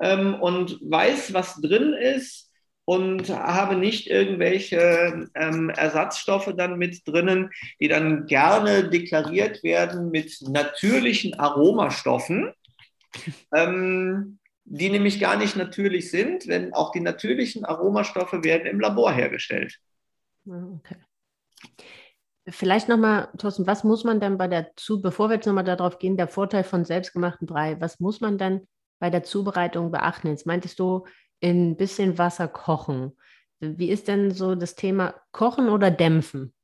ähm, und weiß, was drin ist und habe nicht irgendwelche ähm, Ersatzstoffe dann mit drinnen, die dann gerne deklariert werden mit natürlichen Aromastoffen, ähm, die nämlich gar nicht natürlich sind, denn auch die natürlichen Aromastoffe werden im Labor hergestellt. Ah, okay. Vielleicht nochmal, Thorsten, was muss man dann bei der zu, bevor wir jetzt nochmal darauf gehen, der Vorteil von selbstgemachten Brei, was muss man dann bei der Zubereitung beachten? Jetzt meintest du, in ein bisschen Wasser kochen. Wie ist denn so das Thema Kochen oder Dämpfen?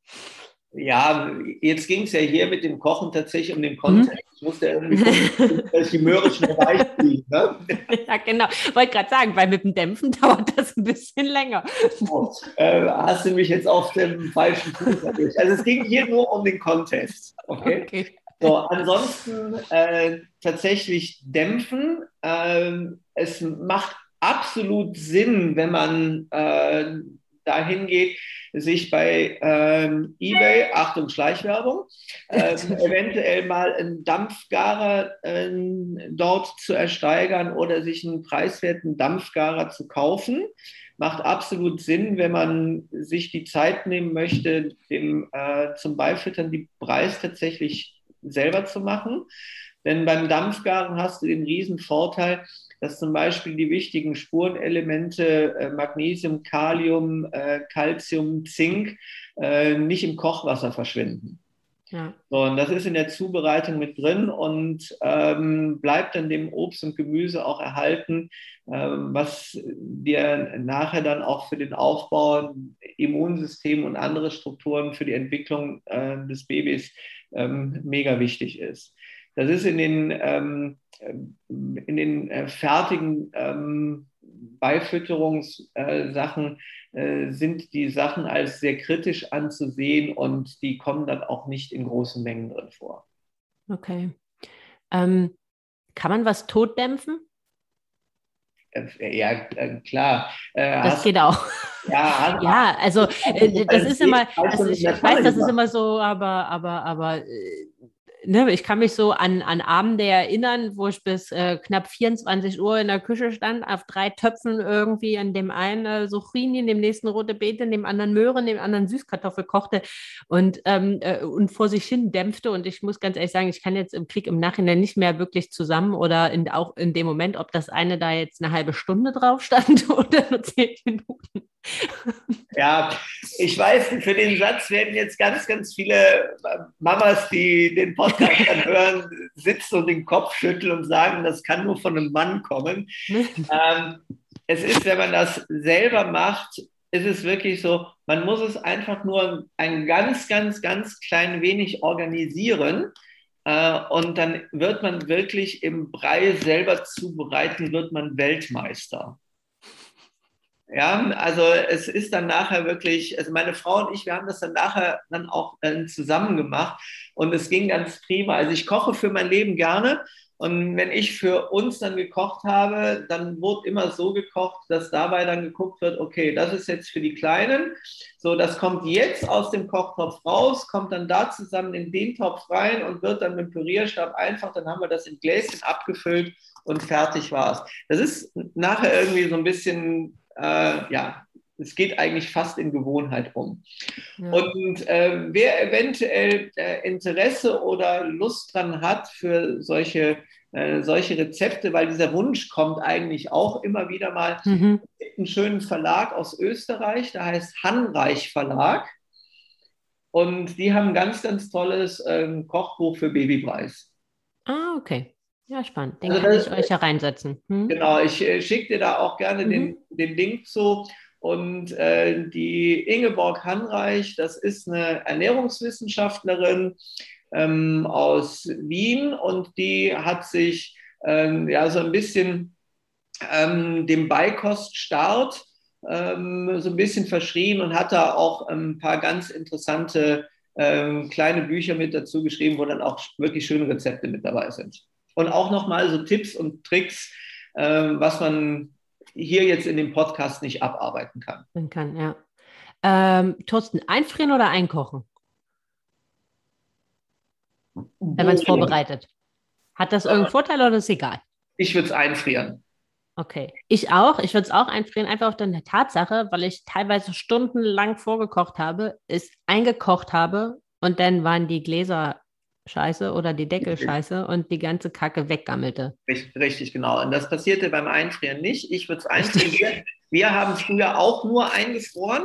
Ja, jetzt ging es ja hier mit dem Kochen tatsächlich um den Kontext. Hm? Ich musste irgendwie gucken, dass die Möhre schnell weich kriegen. Ne? Ja, genau. Wollte gerade sagen, weil mit dem Dämpfen dauert das ein bisschen länger. Oh, äh, hast du mich jetzt auf dem falschen Fuß erwischt. Also es ging hier nur um den Contest. Okay. okay. So, ansonsten äh, tatsächlich dämpfen. Ähm, es macht absolut Sinn, wenn man äh, dahin geht, sich bei ähm, eBay, Achtung Schleichwerbung, äh, eventuell mal einen Dampfgarer äh, dort zu ersteigern oder sich einen preiswerten Dampfgarer zu kaufen. Macht absolut Sinn, wenn man sich die Zeit nehmen möchte, dem, äh, zum Beifüttern die Preis tatsächlich selber zu machen. Denn beim Dampfgaren hast du den riesen Vorteil, dass zum Beispiel die wichtigen Spurenelemente äh, Magnesium, Kalium, äh, Calcium, Zink äh, nicht im Kochwasser verschwinden. Ja. So, und das ist in der Zubereitung mit drin und ähm, bleibt dann dem Obst und Gemüse auch erhalten, ähm, was dir nachher dann auch für den Aufbau, Immunsystem und andere Strukturen für die Entwicklung äh, des Babys ähm, mega wichtig ist. Das ist in den, ähm, in den äh, fertigen ähm, Beifütterungssachen äh, sind die Sachen als sehr kritisch anzusehen und die kommen dann auch nicht in großen Mengen drin vor. Okay. Ähm, kann man was totdämpfen? Äh, ja, äh, klar. Äh, das geht auch. Ja, ja also das ist immer, also ich weiß, das ist immer so, aber, aber, aber ne, ich kann mich so an, an Abende erinnern, wo ich bis äh, knapp 24 Uhr in der Küche stand, auf drei Töpfen irgendwie, an dem einen äh, Zucchini, in dem nächsten rote Beete, in dem anderen Möhren, in dem anderen Süßkartoffel kochte und, ähm, äh, und vor sich hin dämpfte. Und ich muss ganz ehrlich sagen, ich kann jetzt im Krieg im Nachhinein nicht mehr wirklich zusammen oder in, auch in dem Moment, ob das eine da jetzt eine halbe Stunde drauf stand oder nur zehn Minuten. Ja, ich weiß, für den Satz werden jetzt ganz, ganz viele Mamas, die den Podcast dann hören, sitzen und den Kopf schütteln und sagen, das kann nur von einem Mann kommen. ähm, es ist, wenn man das selber macht, ist es wirklich so, man muss es einfach nur ein ganz, ganz, ganz klein wenig organisieren. Äh, und dann wird man wirklich im Brei selber zubereiten, wird man Weltmeister. Ja, also es ist dann nachher wirklich, also meine Frau und ich, wir haben das dann nachher dann auch äh, zusammen gemacht und es ging ganz prima. Also ich koche für mein Leben gerne und wenn ich für uns dann gekocht habe, dann wurde immer so gekocht, dass dabei dann geguckt wird, okay, das ist jetzt für die Kleinen, so das kommt jetzt aus dem Kochtopf raus, kommt dann da zusammen in den Topf rein und wird dann mit dem Pürierstab einfach, dann haben wir das in Gläschen abgefüllt und fertig war es. Das ist nachher irgendwie so ein bisschen äh, ja, es geht eigentlich fast in Gewohnheit um. Ja. Und äh, wer eventuell äh, Interesse oder Lust dran hat für solche, äh, solche Rezepte, weil dieser Wunsch kommt eigentlich auch immer wieder mal, mhm. einen schönen Verlag aus Österreich, der heißt Hanreich Verlag. Und die haben ein ganz, ganz tolles ähm, Kochbuch für Babypreis. Ah, okay. Ja, spannend. Den also kann das, ich euch ja reinsetzen. Hm? Genau, ich äh, schicke dir da auch gerne mhm. den, den Link zu. Und äh, die Ingeborg Hanreich, das ist eine Ernährungswissenschaftlerin ähm, aus Wien und die hat sich ähm, ja so ein bisschen ähm, dem Beikoststart ähm, so ein bisschen verschrieben und hat da auch ein paar ganz interessante ähm, kleine Bücher mit dazu geschrieben, wo dann auch wirklich schöne Rezepte mit dabei sind und auch nochmal so Tipps und Tricks, äh, was man hier jetzt in dem Podcast nicht abarbeiten kann. Man kann, ja. Ähm, Thorsten, einfrieren oder einkochen? Wenn man es vorbereitet. Hat das irgendeinen Vorteil oder ist egal? Ich würde es einfrieren. Okay, ich auch. Ich würde es auch einfrieren, einfach auf der Tatsache, weil ich teilweise stundenlang vorgekocht habe, es eingekocht habe und dann waren die Gläser Scheiße oder die Deckel scheiße und die ganze Kacke weggammelte. Richtig, richtig, genau. Und das passierte beim Einfrieren nicht. Ich würde es einfrieren. Wir haben früher auch nur eingefroren.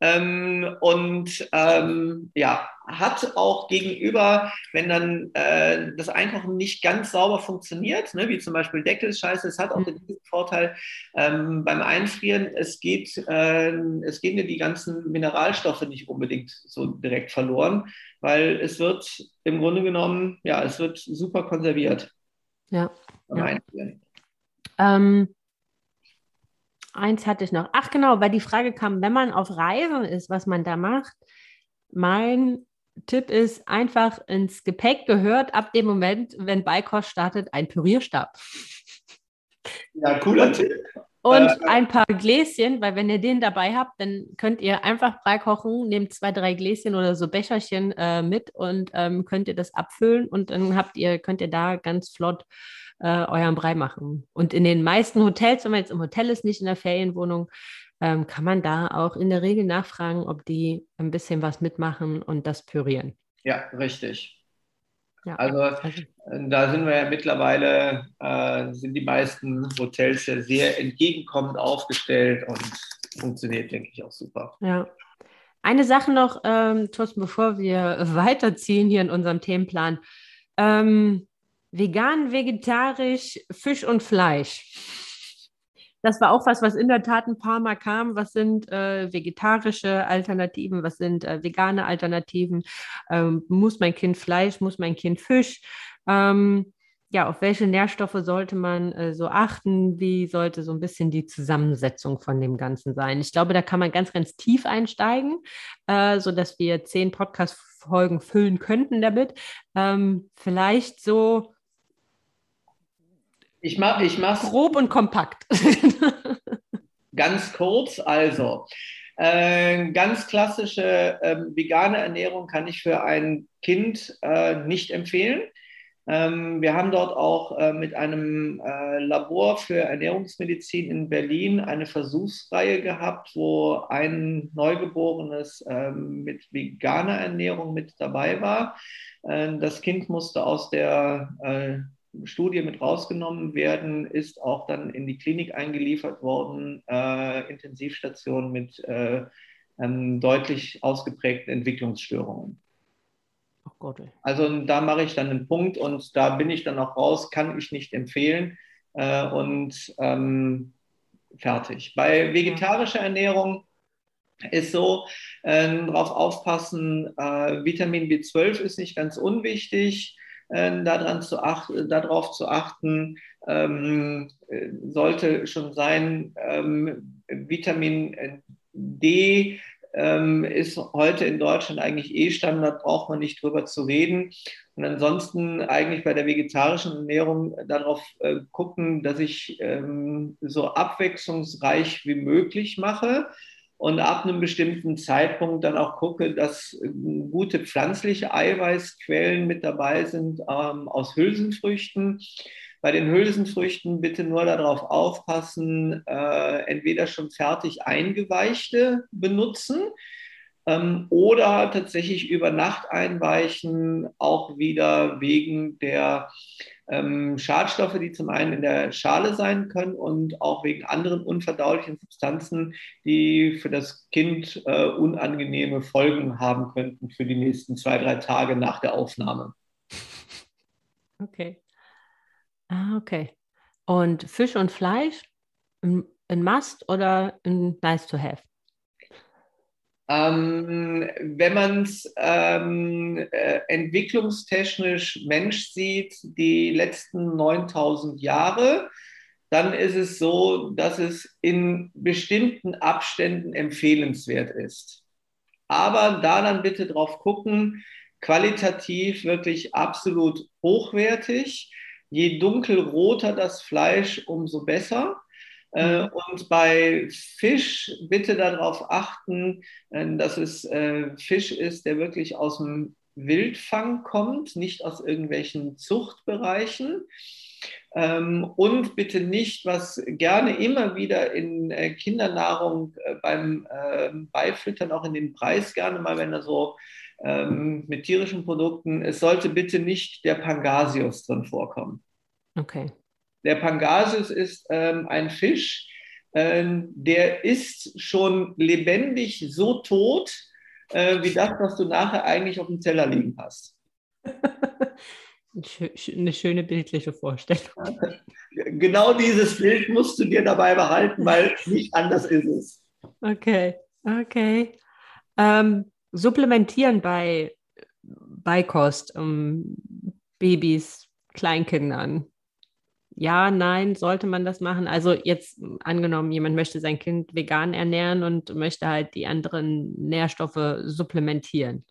Ähm, und ähm, ja, hat auch gegenüber, wenn dann äh, das Einkochen nicht ganz sauber funktioniert, ne, wie zum Beispiel Deckelscheiße, es hat auch mhm. den Vorteil ähm, beim Einfrieren, es geht, äh, es gehen dir die ganzen Mineralstoffe nicht unbedingt so direkt verloren, weil es wird im Grunde genommen, ja, es wird super konserviert. Ja. Beim ja. Eins hatte ich noch. Ach genau, weil die Frage kam, wenn man auf Reisen ist, was man da macht. Mein Tipp ist einfach ins Gepäck gehört ab dem Moment, wenn Beikost startet, ein Pürierstab. Ja, cooler Tipp. Und äh, ein paar Gläschen, weil wenn ihr den dabei habt, dann könnt ihr einfach Brei kochen, nehmt zwei, drei Gläschen oder so Becherchen äh, mit und ähm, könnt ihr das abfüllen und dann habt ihr, könnt ihr da ganz flott äh, euren Brei machen. Und in den meisten Hotels, wenn man jetzt im Hotel ist, nicht in der Ferienwohnung, ähm, kann man da auch in der Regel nachfragen, ob die ein bisschen was mitmachen und das pürieren. Ja, richtig. Ja, also, äh, da sind wir ja mittlerweile, äh, sind die meisten Hotels ja sehr entgegenkommend aufgestellt und funktioniert, denke ich, auch super. Ja. Eine Sache noch, ähm, Thorsten, bevor wir weiterziehen hier in unserem Themenplan. Ähm, vegan, vegetarisch, Fisch und Fleisch. Das war auch was, was in der Tat ein paar Mal kam. Was sind äh, vegetarische Alternativen? Was sind äh, vegane Alternativen? Ähm, muss mein Kind Fleisch? Muss mein Kind Fisch? Ähm, ja, auf welche Nährstoffe sollte man äh, so achten? Wie sollte so ein bisschen die Zusammensetzung von dem Ganzen sein? Ich glaube, da kann man ganz, ganz tief einsteigen, äh, sodass wir zehn Podcast-Folgen füllen könnten damit. Ähm, vielleicht so Ich mach, ich mach's grob und kompakt. ganz kurz, also äh, ganz klassische äh, vegane Ernährung kann ich für ein Kind äh, nicht empfehlen. Ähm, wir haben dort auch äh, mit einem äh, Labor für Ernährungsmedizin in Berlin eine Versuchsreihe gehabt, wo ein Neugeborenes ähm, mit veganer Ernährung mit dabei war. Äh, das Kind musste aus der Studie mit rausgenommen werden, ist auch dann in die Klinik eingeliefert worden, äh, Intensivstation mit äh, ähm, deutlich ausgeprägten Entwicklungsstörungen. Oh Gott. Also da mache ich dann einen Punkt und da bin ich dann auch raus, kann ich nicht empfehlen äh, und ähm, fertig. Bei vegetarischer Ernährung ist so, äh, darauf aufpassen, Vitamin B12 ist nicht ganz unwichtig äh, daran zu ach, darauf zu achten, ähm, sollte schon sein, ähm, Vitamin D ähm, ist heute in Deutschland eigentlich eh Standard, braucht man nicht drüber zu reden. Und ansonsten eigentlich bei der vegetarischen Ernährung darauf äh, gucken, dass ich ähm, so abwechslungsreich wie möglich mache und ab einem bestimmten Zeitpunkt dann auch gucke, dass äh, gute pflanzliche Eiweißquellen mit dabei sind ähm, aus Hülsenfrüchten. Bei den Hülsenfrüchten bitte nur darauf aufpassen, äh, entweder schon fertig eingeweichte benutzen ähm, oder tatsächlich über Nacht einweichen, auch wieder wegen der ähm, Schadstoffe, die zum einen in der Schale sein können und auch wegen anderen unverdaulichen Substanzen, die für das Kind äh, unangenehme Folgen haben könnten für die nächsten zwei, drei Tage nach der Aufnahme. Okay. Ah, okay. Und Fisch und Fleisch, ein Must oder ein Nice to have? Ähm, wenn man es ähm, äh, entwicklungstechnisch Mensch sieht, die letzten 9000 Jahre, dann ist es so, dass es in bestimmten Abständen empfehlenswert ist. Aber da dann bitte drauf gucken, qualitativ wirklich absolut hochwertig. Je dunkelroter das Fleisch, umso besser. Äh, mhm. und bei Fisch bitte darauf achten, äh, dass es äh, Fisch ist, der wirklich aus dem Wildfang kommt, nicht aus irgendwelchen Zuchtbereichen. Ähm, und bitte nicht, was gerne immer wieder in Kindernahrung beim ähm, Beifüttern, auch in den Preis gerne mal, wenn er so ähm, mit tierischen Produkten, es sollte bitte nicht der Pangasius drin vorkommen. Okay. Der Pangasius ist ähm, ein Fisch, ähm, der ist schon lebendig so tot, äh, wie das, was du nachher eigentlich auf dem Teller liegen hast. Eine schöne bildliche Vorstellung. Genau dieses Bild musst du dir dabei behalten, weil nicht anders ist es. Okay, okay. Ähm, supplementieren bei Beikost, um Babys, Kleinkindern ja, nein, sollte man das machen? Also jetzt angenommen, jemand möchte sein Kind vegan ernähren und möchte halt die anderen Nährstoffe supplementieren.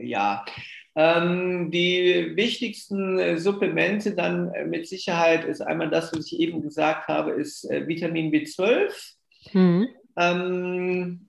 Ja, ähm, die wichtigsten Supplemente dann mit Sicherheit ist einmal das, was ich eben gesagt habe, ist äh, Vitamin B12. Mhm. Ähm,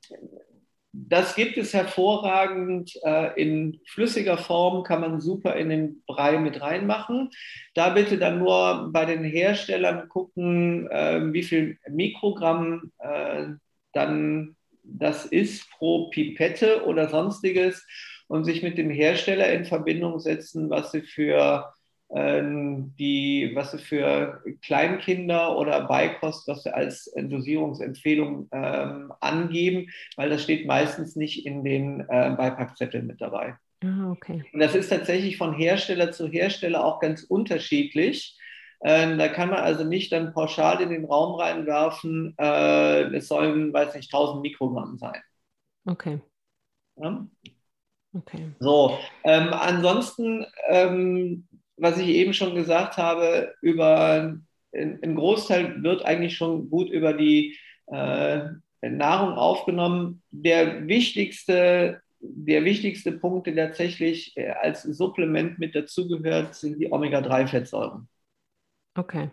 das gibt es hervorragend äh, in flüssiger Form, kann man super in den Brei mit reinmachen. Da bitte dann nur bei den Herstellern gucken, äh, wie viel Mikrogramm äh, dann das ist pro Pipette oder sonstiges und sich mit dem Hersteller in Verbindung setzen, was sie für die, was sie für Kleinkinder oder Beikost, was sie als Dosierungsempfehlung ähm, angeben, weil das steht meistens nicht in den äh, Beipackzetteln mit dabei. Ah, okay. Und das ist tatsächlich von Hersteller zu Hersteller auch ganz unterschiedlich. Äh, da kann man also nicht dann pauschal in den Raum reinwerfen, äh, es sollen, weiß nicht, 1000 Mikrogramm sein. Okay. Ja? Okay. So, ähm, ansonsten ähm, was ich eben schon gesagt habe, über ein Großteil wird eigentlich schon gut über die äh, Nahrung aufgenommen. Der wichtigste, der wichtigste Punkt, der tatsächlich äh, als Supplement mit dazugehört, sind die Omega-3-Fettsäuren. Okay.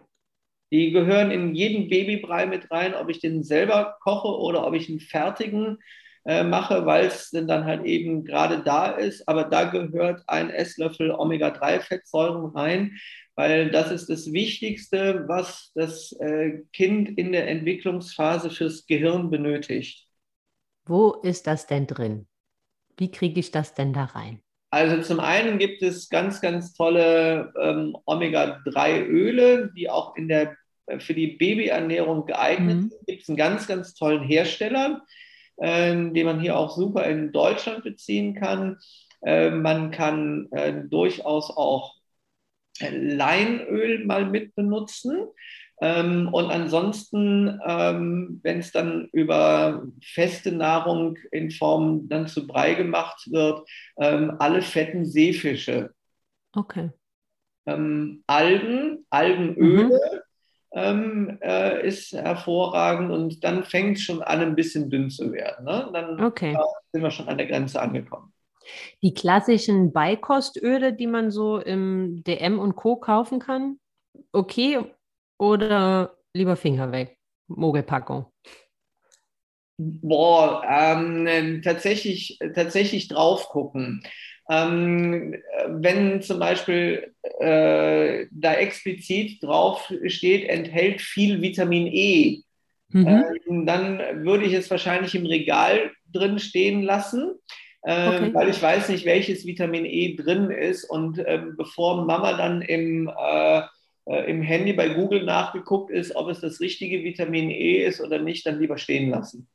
Die gehören in jeden Babybrei mit rein, ob ich den selber koche oder ob ich einen fertigen äh, mache, weil es dann halt eben gerade da ist. Aber da gehört ein Esslöffel Omega-3-Fettsäuren rein, weil das ist das Wichtigste, was das äh, Kind in der Entwicklungsphase fürs Gehirn benötigt. Wo ist das denn drin? Wie kriege ich das denn da rein? Also zum einen gibt es ganz, ganz tolle ähm, Omega-3-Öle, die auch in der, äh, für die Babyernährung geeignet mhm. sind. Gibt es einen ganz, ganz tollen Hersteller, äh, den man hier auch super in Deutschland beziehen kann. Äh, man kann äh, durchaus auch Leinöl mal mit benutzen. Ähm, und ansonsten, ähm, wenn es dann über feste Nahrung in Form dann zu Brei gemacht wird, ähm, alle fetten Seefische. Okay. Ähm, Algen, Algenöle mhm. Ähm, äh, ist hervorragend und dann fängt es schon an, ein bisschen dünn zu werden. Ne? Dann okay. sind wir schon an der Grenze angekommen. Die klassischen Beikostöle, die man so im DM und Co. kaufen kann, okay, oder lieber Finger weg? Mogelpackung. Boah, ähm, tatsächlich, tatsächlich drauf gucken. Ähm, wenn zum Beispiel äh, da explizit drauf steht, enthält viel Vitamin E, mhm. äh, dann würde ich es wahrscheinlich im Regal drin stehen lassen, äh, okay. weil ich weiß nicht, welches Vitamin E drin ist. Und ähm, bevor Mama dann im äh, äh, im Handy bei Google nachgeguckt ist, ob es das richtige Vitamin E ist oder nicht, dann lieber stehen lassen.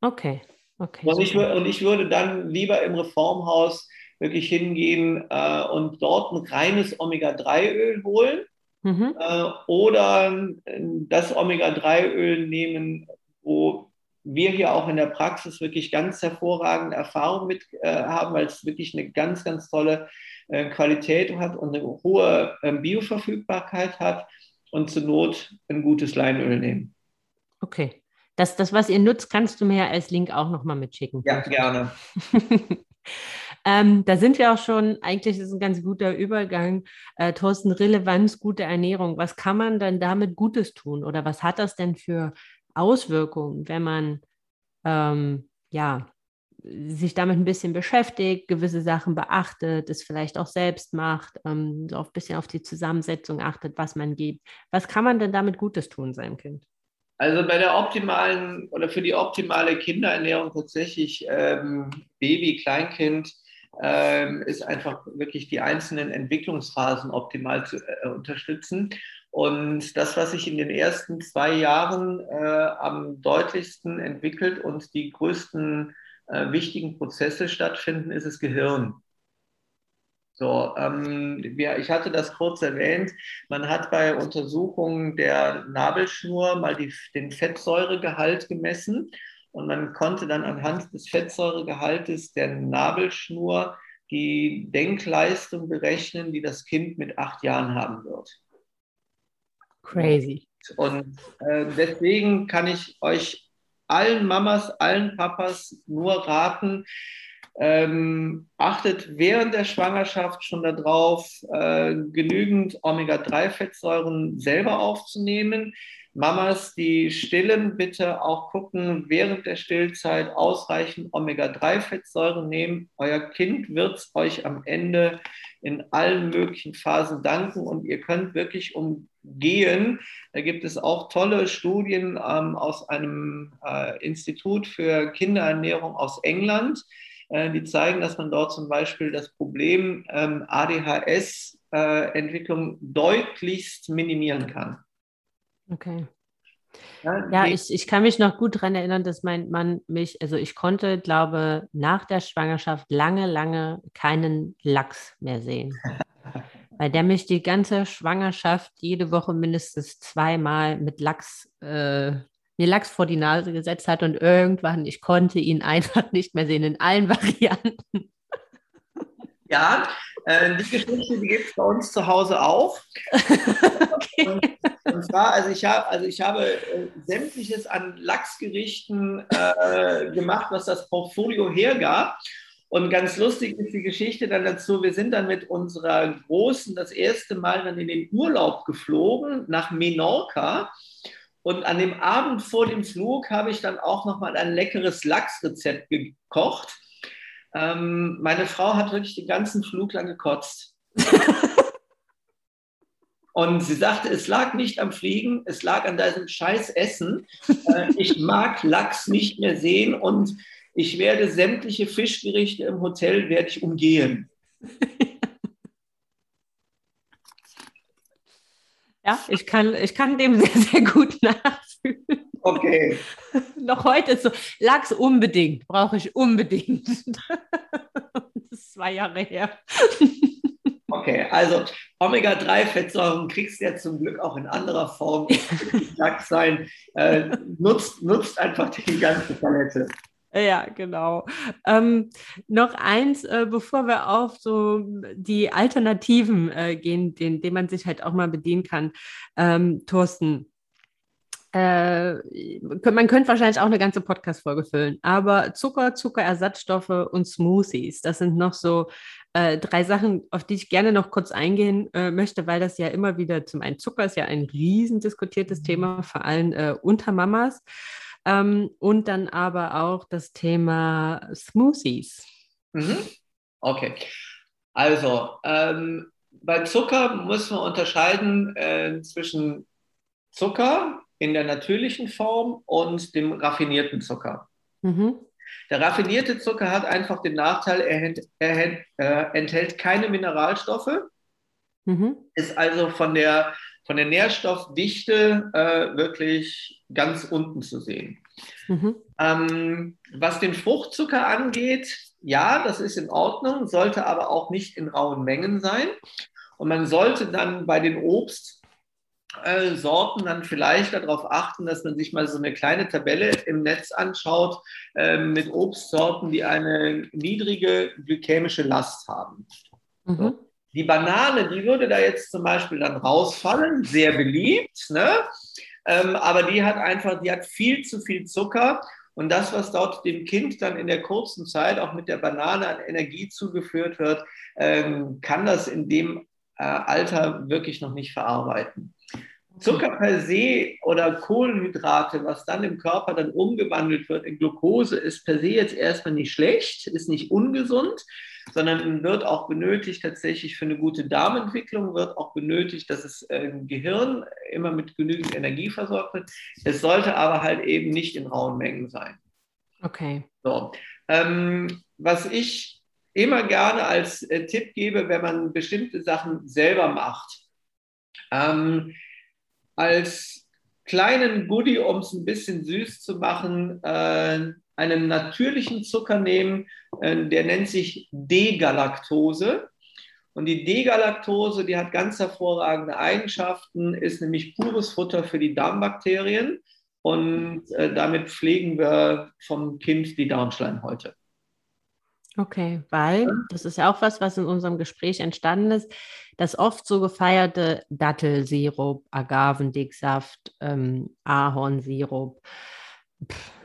Okay. okay und, ich, und ich würde dann lieber im Reformhaus wirklich hingehen äh, und dort ein reines Omega-3-Öl holen mhm. äh, oder äh, das Omega-3-Öl nehmen, wo wir hier auch in der Praxis wirklich ganz hervorragende Erfahrungen mit äh, haben, weil es wirklich eine ganz, ganz tolle äh, Qualität hat und eine hohe äh, Bioverfügbarkeit hat und zur Not ein gutes Leinöl nehmen. Okay. Das, das, was ihr nutzt, kannst du mir ja als Link auch nochmal mitschicken. Ja, gerne. ähm, da sind wir auch schon, eigentlich ist ein ganz guter Übergang. Äh, Thorsten, Relevanz, gute Ernährung. Was kann man dann damit Gutes tun? Oder was hat das denn für Auswirkungen, wenn man ähm, ja, sich damit ein bisschen beschäftigt, gewisse Sachen beachtet, es vielleicht auch selbst macht, ähm, so ein bisschen auf die Zusammensetzung achtet, was man gibt. Was kann man denn damit Gutes tun seinem Kind? Also bei der optimalen oder für die optimale Kinderernährung tatsächlich ähm, Baby, Kleinkind ähm, ist einfach wirklich die einzelnen Entwicklungsphasen optimal zu äh, unterstützen. Und das, was sich in den ersten zwei Jahren äh, am deutlichsten entwickelt und die größten äh, wichtigen Prozesse stattfinden, ist das Gehirn. So, ähm, wir, ich hatte das kurz erwähnt. Man hat bei Untersuchungen der Nabelschnur mal die, den Fettsäuregehalt gemessen und man konnte dann anhand des Fettsäuregehaltes der Nabelschnur die Denkleistung berechnen, die das Kind mit acht Jahren haben wird. Crazy. Und äh, deswegen kann ich euch allen Mamas, allen Papas nur raten, ähm, achtet während der Schwangerschaft schon darauf, äh, genügend Omega-3-Fettsäuren selber aufzunehmen. Mamas, die stillen, bitte auch gucken, während der Stillzeit ausreichend Omega-3-Fettsäuren nehmen. Euer Kind wird es euch am Ende in allen möglichen Phasen danken und ihr könnt wirklich umgehen. Da gibt es auch tolle Studien ähm, aus einem äh, Institut für Kinderernährung aus England, äh, die zeigen, dass man dort zum Beispiel das Problem ähm, ADHS-Entwicklung äh, deutlichst minimieren kann. Okay. Ja, ja ich, ich kann mich noch gut daran erinnern, dass mein Mann mich, also ich konnte, glaube nach der Schwangerschaft lange, lange keinen Lachs mehr sehen. weil der mich die ganze Schwangerschaft jede Woche mindestens zweimal mit Lachs, äh, mir Lachs vor die Nase gesetzt hat und irgendwann, ich konnte ihn einfach nicht mehr sehen in allen Varianten. Ja, äh, die Geschichte, die gibt es bei uns zu Hause auch. okay. und, und, zwar, also ich, hab, also ich habe äh, sämtliches an Lachsgerichten äh, gemacht, was das Portfolio hergab. Und ganz lustig ist die Geschichte dann dazu, wir sind dann mit unserer Großen das erste Mal dann in den Urlaub geflogen nach Menorca. Und an dem Abend vor dem Flug habe ich dann auch nochmal ein leckeres Lachsrezept gekocht. Ähm, meine Frau hat wirklich den ganzen Flug lang gekotzt. Und sie sagte, es lag nicht am Fliegen, es lag an diesem scheiß Essen. Äh, ich mag Lachs nicht mehr sehen und ich werde sämtliche Fischgerichte im Hotel werde ich umgehen. Ja, ich kann, ich kann dem sehr, sehr gut nachfühlen. Okay. Noch heute ist so, Lachs unbedingt, brauche ich unbedingt. das ist zwei Jahre her. Okay, also Omega-3-Fettsäuren kriegst du ja zum Glück auch in anderer Form. Lachs sein. Äh, nutzt, nutzt einfach die ganze Palette. Ja, genau. Ähm, noch eins, äh, bevor wir auf so die Alternativen äh, gehen, denen, denen man sich halt auch mal bedienen kann. Ähm, Thorsten, äh, man könnte wahrscheinlich auch eine ganze Podcast-Folge füllen, aber Zucker, Zuckerersatzstoffe und Smoothies, das sind noch so äh, drei Sachen, auf die ich gerne noch kurz eingehen äh, möchte, weil das ja immer wieder, zum einen Zucker ist ja ein riesen diskutiertes Thema, vor allem äh, unter Mamas. Ähm, und dann aber auch das Thema Smoothies. Mhm. Okay. Also, ähm, bei Zucker muss man unterscheiden äh, zwischen Zucker in der natürlichen Form und dem raffinierten Zucker. Mhm. Der raffinierte Zucker hat einfach den Nachteil, er, er äh, enthält keine Mineralstoffe, mhm. ist also von der von der Nährstoffdichte äh, wirklich ganz unten zu sehen. Mhm. Ähm, was den Fruchtzucker angeht, ja, das ist in Ordnung, sollte aber auch nicht in rauen Mengen sein. Und man sollte dann bei den Obstsorten dann vielleicht darauf achten, dass man sich mal so eine kleine Tabelle im Netz anschaut äh, mit Obstsorten, die eine niedrige glykämische Last haben. Mhm. So. Die Banane, die würde da jetzt zum Beispiel dann rausfallen, sehr beliebt, ne? Ähm, aber die hat einfach, die hat viel zu viel Zucker und das, was dort dem Kind dann in der kurzen Zeit auch mit der Banane an Energie zugeführt wird, ähm, kann das in dem äh, Alter wirklich noch nicht verarbeiten. Zucker per se oder Kohlenhydrate, was dann im Körper dann umgewandelt wird in Glucose, ist per se jetzt erstmal nicht schlecht, ist nicht ungesund, sondern wird auch benötigt tatsächlich für eine gute Darmentwicklung, wird auch benötigt, dass es äh, im Gehirn immer mit genügend Energie versorgt wird. Es sollte aber halt eben nicht in rauen Mengen sein. Okay. So. Ähm, was ich immer gerne als äh, Tipp gebe, wenn man bestimmte Sachen selber macht, ähm, als kleinen Goodie, um es ein bisschen süß zu machen, äh, einen natürlichen Zucker nehmen, äh, der nennt sich Degalaktose. Und die Degalaktose, die hat ganz hervorragende Eigenschaften, ist nämlich pures Futter für die Darmbakterien. Und äh, damit pflegen wir vom Kind die Darmschleimhäute. Okay, weil das ist ja auch was, was in unserem Gespräch entstanden ist, das oft so gefeierte Dattelsirup, Agavendicksaft, ähm, Ahornsirup,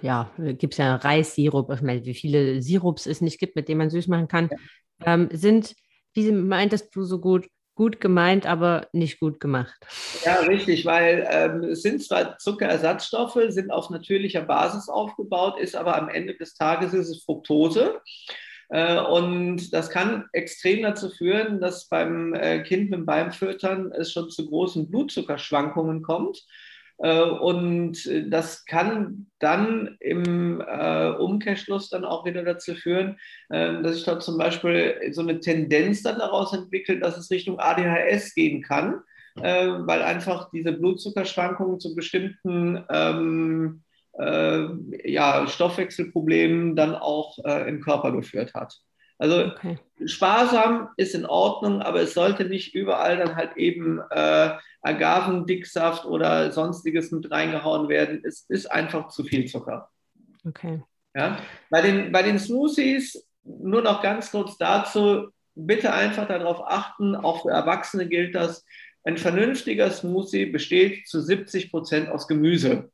ja, gibt es ja Reissirup, ich meine, wie viele Sirups es nicht gibt, mit denen man süß machen kann, ja. ähm, sind, wie meintest du so gut, gut gemeint, aber nicht gut gemacht. Ja, richtig, weil ähm, es sind zwar Zuckerersatzstoffe, sind auf natürlicher Basis aufgebaut, ist aber am Ende des Tages ist es Fructose. Äh, und das kann extrem dazu führen, dass beim äh, Kind mit Beimfüttern es schon zu großen Blutzuckerschwankungen kommt. Äh, und das kann dann im Umkehrschluss dann auch wieder dazu führen, dass sich dort zum Beispiel so eine Tendenz dann daraus entwickelt, dass es Richtung ADHS gehen kann, weil einfach diese Blutzuckerschwankungen zu bestimmten ähm, äh, ja, Stoffwechselproblemen dann auch äh, im Körper geführt hat. Also okay. sparsam ist in Ordnung, aber es sollte nicht überall dann halt eben äh, Agavendicksaft oder sonstiges mit reingehauen werden. Es ist einfach zu viel Zucker. Okay. Ja? Bei, den, bei den Smoothies, nur noch ganz kurz dazu, bitte einfach darauf achten, auch für Erwachsene gilt das, ein vernünftiger Smoothie besteht zu 70 Prozent aus Gemüse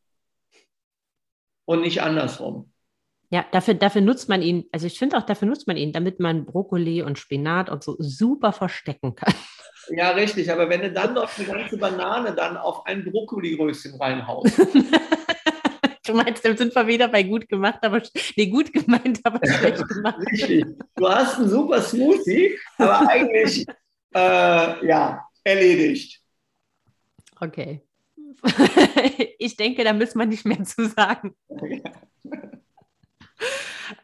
und nicht andersrum. Ja, dafür, dafür nutzt man ihn, also ich finde auch, dafür nutzt man ihn, damit man Brokkoli und Spinat und so super verstecken kann. Ja, richtig, aber wenn du dann noch eine ganze Banane dann auf ein Brokkoli-Röschen reinhaust. du meinst, dann sind wir wieder bei gut gemacht, aber nee, gut gemeint, aber schlecht gemacht. Richtig. Du hast einen super Smoothie, aber eigentlich äh, ja, erledigt. Okay. ich denke, da müssen wir nicht mehr zu sagen. Ja.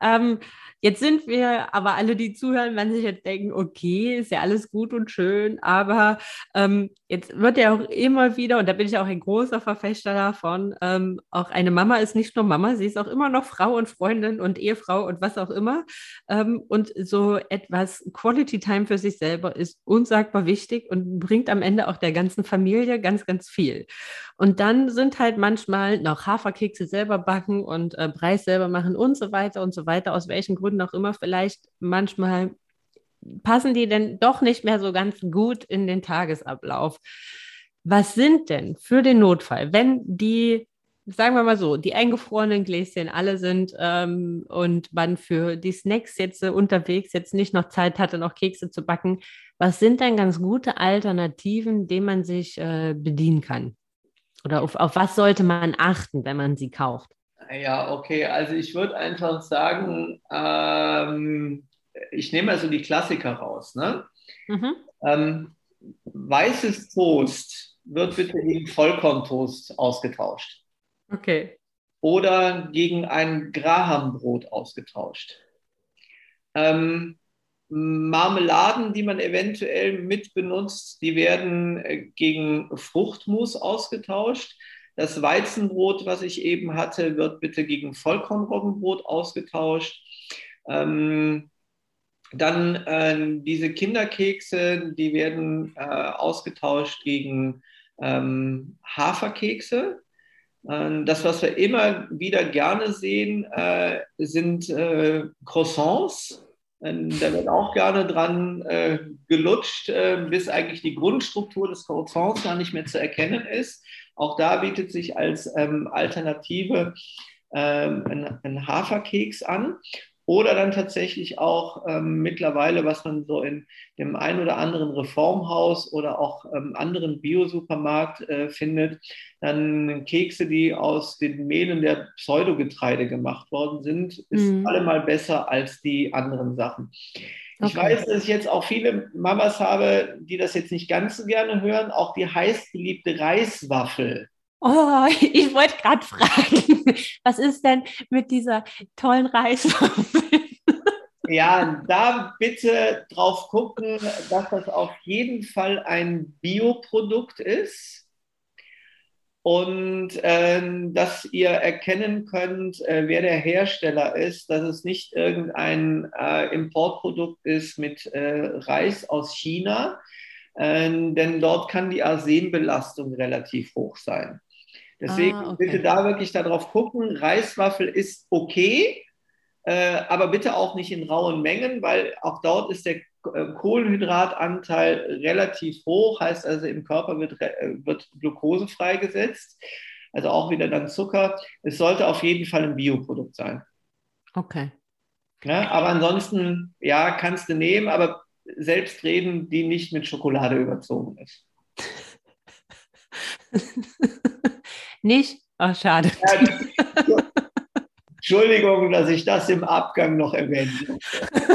ähm, Jetzt sind wir aber alle, die zuhören, werden sich jetzt denken, okay, ist ja alles gut und schön, aber ähm, jetzt wird ja auch immer wieder, und da bin ich auch ein großer Verfechter davon, ähm, auch eine Mama ist nicht nur Mama, sie ist auch immer noch Frau und Freundin und Ehefrau und was auch immer. Ähm, und so etwas Quality Time für sich selber ist unsagbar wichtig und bringt am Ende auch der ganzen Familie ganz, ganz viel. Und dann sind halt manchmal noch Haferkekse selber backen und äh, Preis selber machen und so weiter und so weiter, aus welchen Gründen auch immer vielleicht manchmal passen die denn doch nicht mehr so ganz gut in den Tagesablauf. Was sind denn für den Notfall, wenn die, sagen wir mal so, die eingefrorenen Gläschen alle sind ähm, und man für die Snacks jetzt äh, unterwegs jetzt nicht noch Zeit hatte, noch Kekse zu backen, was sind denn ganz gute Alternativen, denen man sich äh, bedienen kann? Oder auf, auf was sollte man achten, wenn man sie kauft? Ja, okay. Also ich würde einfach sagen, ähm, ich nehme also die Klassiker raus. Ne? Mhm. Ähm, weißes Toast wird bitte gegen Vollkorntoast ausgetauscht. Okay. Oder gegen ein Grahambrot ausgetauscht. Ähm, Marmeladen, die man eventuell mit benutzt, die werden äh, gegen Fruchtmus ausgetauscht. Das Weizenbrot, was ich eben hatte, wird bitte gegen Vollkornroggenbrot ausgetauscht. Ähm, dann äh, diese Kinderkekse, die werden äh, ausgetauscht gegen ähm, Haferkekse. Äh, das, was wir immer wieder gerne sehen, äh, sind äh, Croissants. Ähm, da wird auch gerne dran äh, gelutscht, bis eigentlich die Grundstruktur des Croissants gar nicht mehr zu erkennen ist. Auch da bietet sich als ähm, Alternative ähm, ein, ein, Haferkeks an. Oder dann tatsächlich auch ähm, mittlerweile, was man so in dem ein oder anderen Reformhaus oder auch ähm, anderen Biosupermarkt äh, findet, dann Kekse, die aus den Mehlen der Pseudogetreide gemacht worden sind, ist mhm. allemal besser als die anderen Sachen. Okay. Ich weiß, dass ich jetzt auch viele Mamas habe, die das jetzt nicht ganz so gerne hören, auch die heißgeliebte Reiswaffel. Oh, ich wollte gerade fragen, was ist denn mit dieser tollen Reiswaffel? Ja, da bitte drauf gucken, dass das auf jeden Fall ein Bioprodukt ist und äh, dass ihr erkennen könnt, äh, wer der Hersteller ist, dass es nicht irgendein äh, Importprodukt ist mit äh, Reis aus China, ähm, denn dort kann die Arsenbelastung relativ hoch sein. Deswegen ah, okay. bitte da wirklich darauf gucken. Reiswaffel ist okay, äh, aber bitte auch nicht in rauen Mengen, weil auch dort ist der Kohlenhydratanteil relativ hoch, heißt also im Körper wird, äh, wird Glucose freigesetzt, also auch wieder dann Zucker. Es sollte auf jeden Fall ein Bioprodukt sein. Okay. Ja, aber ansonsten, ja, kannst du nehmen, aber selbst reden, die nicht mit Schokolade überzogen ist. nicht? Ach, schade. Ja, Entschuldigung, dass ich das im Abgang noch erwähne.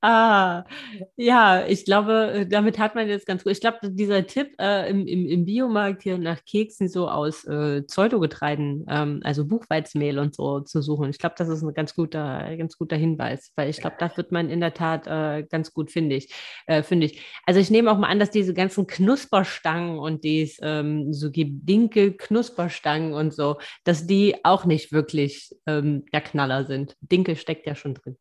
Ah, ja, ich glaube, äh, damit hat man jetzt ganz gut. Ich glaube, dieser Tipp äh, im, im, im, Biomarkt hier nach Keksen so aus äh, Pseudogetreiden, ähm, also Buchweizmehl und so zu suchen, ich glaube, das ist ein ganz guter, ganz guter Hinweis, weil ich glaube, das wird man in der Tat äh, ganz gut, finde ich, äh, finde ich. Also ich nehme auch mal an, dass diese ganzen Knusperstangen und die ähm, so Dinkel Knusperstangen und so, dass die auch nicht wirklich ähm, der Knaller sind. Dinkel steckt ja schon drin.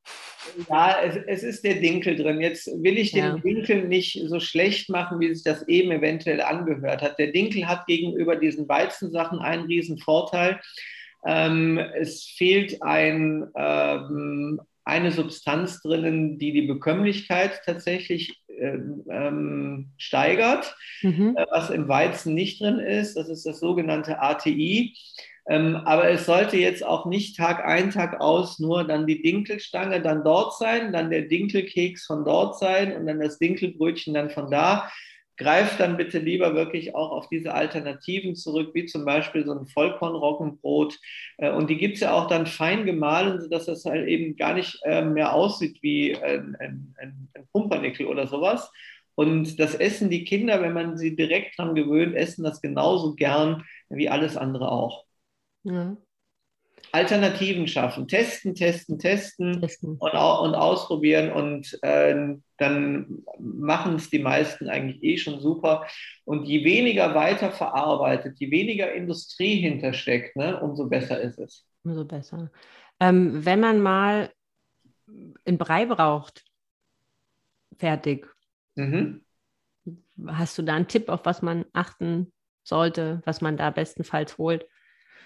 Ja, es, es ist der Dinkel drin. Jetzt will ich den ja. Dinkel nicht so schlecht machen, wie sich das eben eventuell angehört hat. Der Dinkel hat gegenüber diesen Weizensachen einen riesen Vorteil. Ähm, es fehlt ein, ähm, eine Substanz drinnen, die die Bekömmlichkeit tatsächlich ähm, ähm steigert, mhm. äh, was im Weizen nicht drin ist. Das ist das sogenannte ATI. Ähm, aber es sollte jetzt auch nicht Tag ein, Tag aus nur dann die Dinkelstange dann dort sein, dann der Dinkelkeks von dort sein und dann das Dinkelbrötchen dann von da. Greift dann bitte lieber wirklich auch auf diese Alternativen zurück, wie zum Beispiel so ein Vollkornroggenbrot. Äh, und die gibt es ja auch dann fein gemahlen, sodass das halt eben gar nicht äh, mehr aussieht wie ein, ein, ein Pumpernickel oder sowas. Und das essen die Kinder, wenn man sie direkt dran gewöhnt, essen das genauso gern wie alles andere auch. Ja. Alternativen schaffen, testen, testen, testen, testen. Und, und, ausprobieren und äh, dann machen es die meisten eigentlich eh schon super. Und je weniger weiterverarbeitet, je weniger Industrie hintersteckt, ne, umso besser ist es. Umso besser. Ähm, wenn man mal einen Brei braucht, fertig. Mhm. Hast du da einen Tipp, auf was man achten sollte, was man da bestenfalls holt?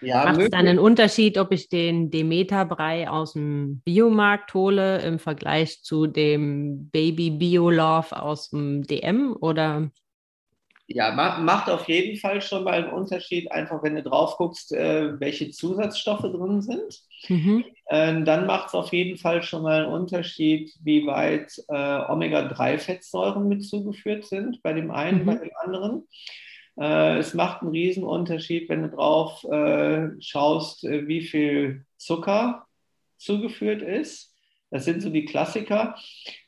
Ja, Macht es dann einen Unterschied, ob ich den Demeter-Brei aus dem Biomarkt hole im Vergleich zu dem Baby Bio-Love aus dem DM oder? Ja, macht auf jeden Fall schon mal einen Unterschied, einfach wenn du drauf guckst, äh, welche Zusatzstoffe drin sind. Mhm. Ähm, dann macht es auf jeden Fall schon mal einen Unterschied, wie weit äh, Omega-3-Fettsäuren mit zugeführt sind, bei dem einen, mhm. bei dem anderen. Äh, es macht einen Riesenunterschied, wenn du drauf äh, schaust, äh, wie viel Zucker zugeführt ist. Das sind so die Klassiker,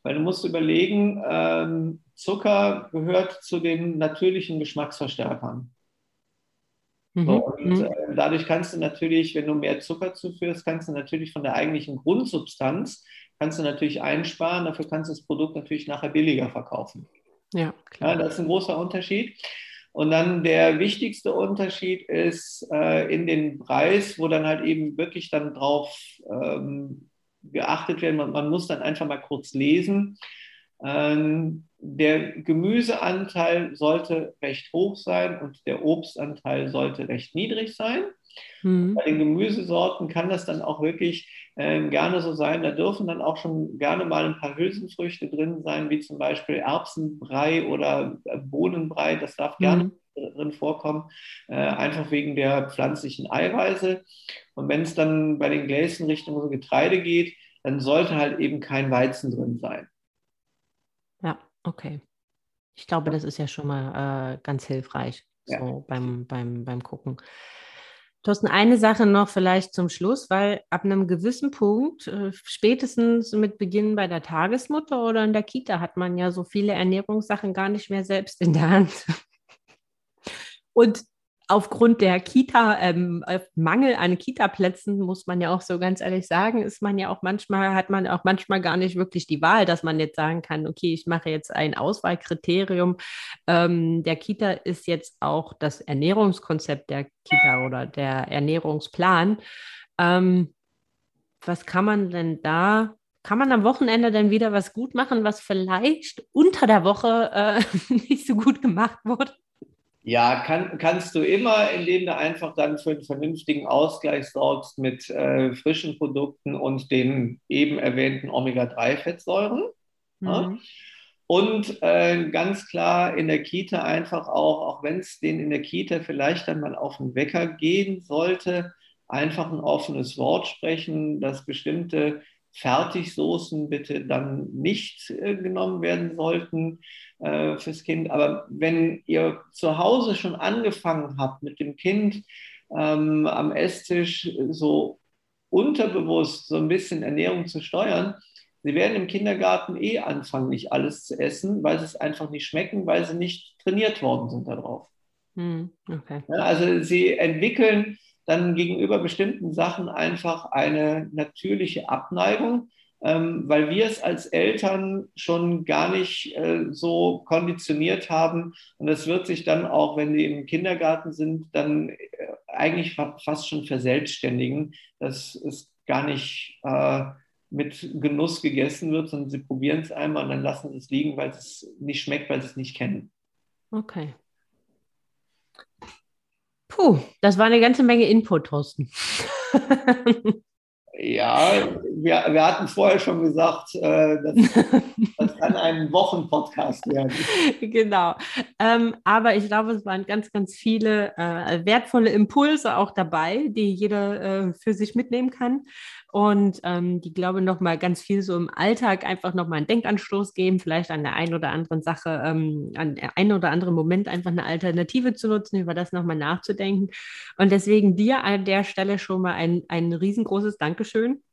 weil du musst überlegen, ähm, Zucker gehört zu den natürlichen Geschmacksverstärkern. Mhm. So, und mhm. äh, dadurch kannst du natürlich, wenn du mehr Zucker zuführst, kannst du natürlich von der eigentlichen Grundsubstanz, kannst du natürlich einsparen, dafür kannst du das Produkt natürlich nachher billiger verkaufen. Ja, klar. Ja, das ist ein großer Unterschied. Und dann der wichtigste Unterschied ist äh, in den Preis, wo dann halt eben wirklich dann drauf ähm, geachtet werden. Man, man, muss dann einfach mal kurz lesen. Ähm, der Gemüseanteil sollte recht hoch sein und der Obstanteil sollte recht niedrig sein. Mhm. Bei den Gemüsesorten kann das dann auch wirklich äh, gerne so sein. Da dürfen dann auch schon gerne mal ein paar Hülsenfrüchte drin sein, wie zum Beispiel Erbsenbrei oder äh, Bohnenbrei. Das darf mhm. gerne drin vorkommen, äh, einfach wegen der pflanzlichen Eiweiße. Und wenn es dann bei den Gläschen Richtung Getreide geht, dann sollte halt eben kein Weizen drin sein. Okay. Ich glaube, das ist ja schon mal äh, ganz hilfreich so ja. beim, beim, beim Gucken. Thorsten, eine Sache noch vielleicht zum Schluss, weil ab einem gewissen Punkt, äh, spätestens mit Beginn bei der Tagesmutter oder in der Kita, hat man ja so viele Ernährungssachen gar nicht mehr selbst in der Hand. Und aufgrund der Kita, ähm, Mangel an Kita-Plätzen, muss man ja auch so ganz ehrlich sagen, ist man ja auch manchmal, hat man auch manchmal gar nicht wirklich die Wahl, dass man jetzt sagen kann, okay, ich mache jetzt ein Auswahlkriterium. Ähm, der Kita ist jetzt auch das Ernährungskonzept der Kita oder der Ernährungsplan. Ähm, was kann man denn da kann man am Wochenende dann wieder was gut machen, was vielleicht unter der Woche äh, nicht so gut gemacht wurde? Ja, kann, kannst du immer, indem du einfach dann für einen vernünftigen Ausgleich sorgst mit äh, frischen Produkten und den eben erwähnten Omega-3-Fettsäuren. Mhm. Ja? Und äh, ganz klar in der Kita einfach auch, auch wenn es denen in der Kita vielleicht dann mal auf den Wecker gehen sollte, einfach ein offenes Wort sprechen, dass bestimmte Fertigsoßen bitte dann nicht äh, genommen werden sollten äh, fürs Kind. Aber wenn ihr zu Hause schon angefangen habt mit dem Kind ähm, am Esstisch so unterbewusst so ein bisschen Ernährung zu steuern, sie werden im Kindergarten eh anfangen, nicht alles zu essen, weil sie es einfach nicht schmecken, weil sie nicht trainiert worden sind darauf. Hm, okay. also sie entwickeln dann gegenüber bestimmten Sachen einfach eine natürliche Abneigung, ähm, weil wir es als Eltern schon gar nicht äh, so konditioniert haben. Und das wird sich dann auch, wenn die im Kindergarten sind, dann äh, eigentlich fast schon verselbstständigen, dass es gar nicht äh, mit Genuss gegessen wird, sondern sie probieren es einmal und dann lassen sie es liegen, weil es nicht schmeckt, weil sie es nicht kennen. Okay. Puh, das war eine ganze Menge Input, Thorsten. ja, wir, wir hatten vorher schon gesagt, äh, das, das kann ein Wochenpodcast werden. Genau. Ähm, aber ich glaube, es waren ganz, ganz viele äh, wertvolle Impulse auch dabei, die jeder äh, für sich mitnehmen kann und ähm, die, glaube ich, nochmal ganz viel so im Alltag einfach nochmal einen Denkanstoß geben, vielleicht an der einen oder anderen Sache, ähm, an der einen oder anderen Moment einfach eine Alternative zu nutzen, über das nochmal nachzudenken. Und deswegen dir an der Stelle schon mal ein, ein riesengroßes Dankeschön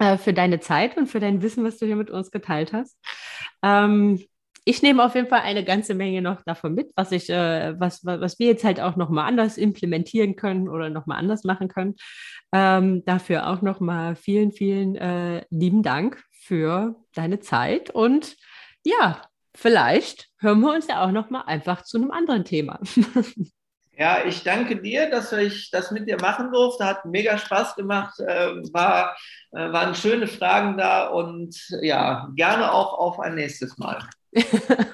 äh, für deine Zeit und für dein Wissen, was du hier mit uns geteilt hast. Ähm, ich nehme auf jeden Fall eine ganze Menge noch davon mit, was ich, äh, was, was wir jetzt halt auch nochmal anders implementieren können oder nochmal anders machen können. Ähm, dafür auch nochmal vielen, vielen äh, lieben Dank für deine Zeit und ja, vielleicht hören wir uns ja auch nochmal einfach zu einem anderen Thema. Ja, ich danke dir, dass ich das mit dir machen durfte. Hat mega Spaß gemacht. Äh, war, äh, waren schöne Fragen da und ja, gerne auch auf ein nächstes Mal.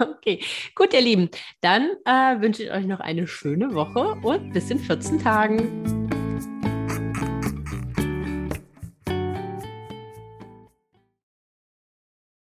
okay, gut, ihr Lieben. Dann äh, wünsche ich euch noch eine schöne Woche und bis in 14 Tagen.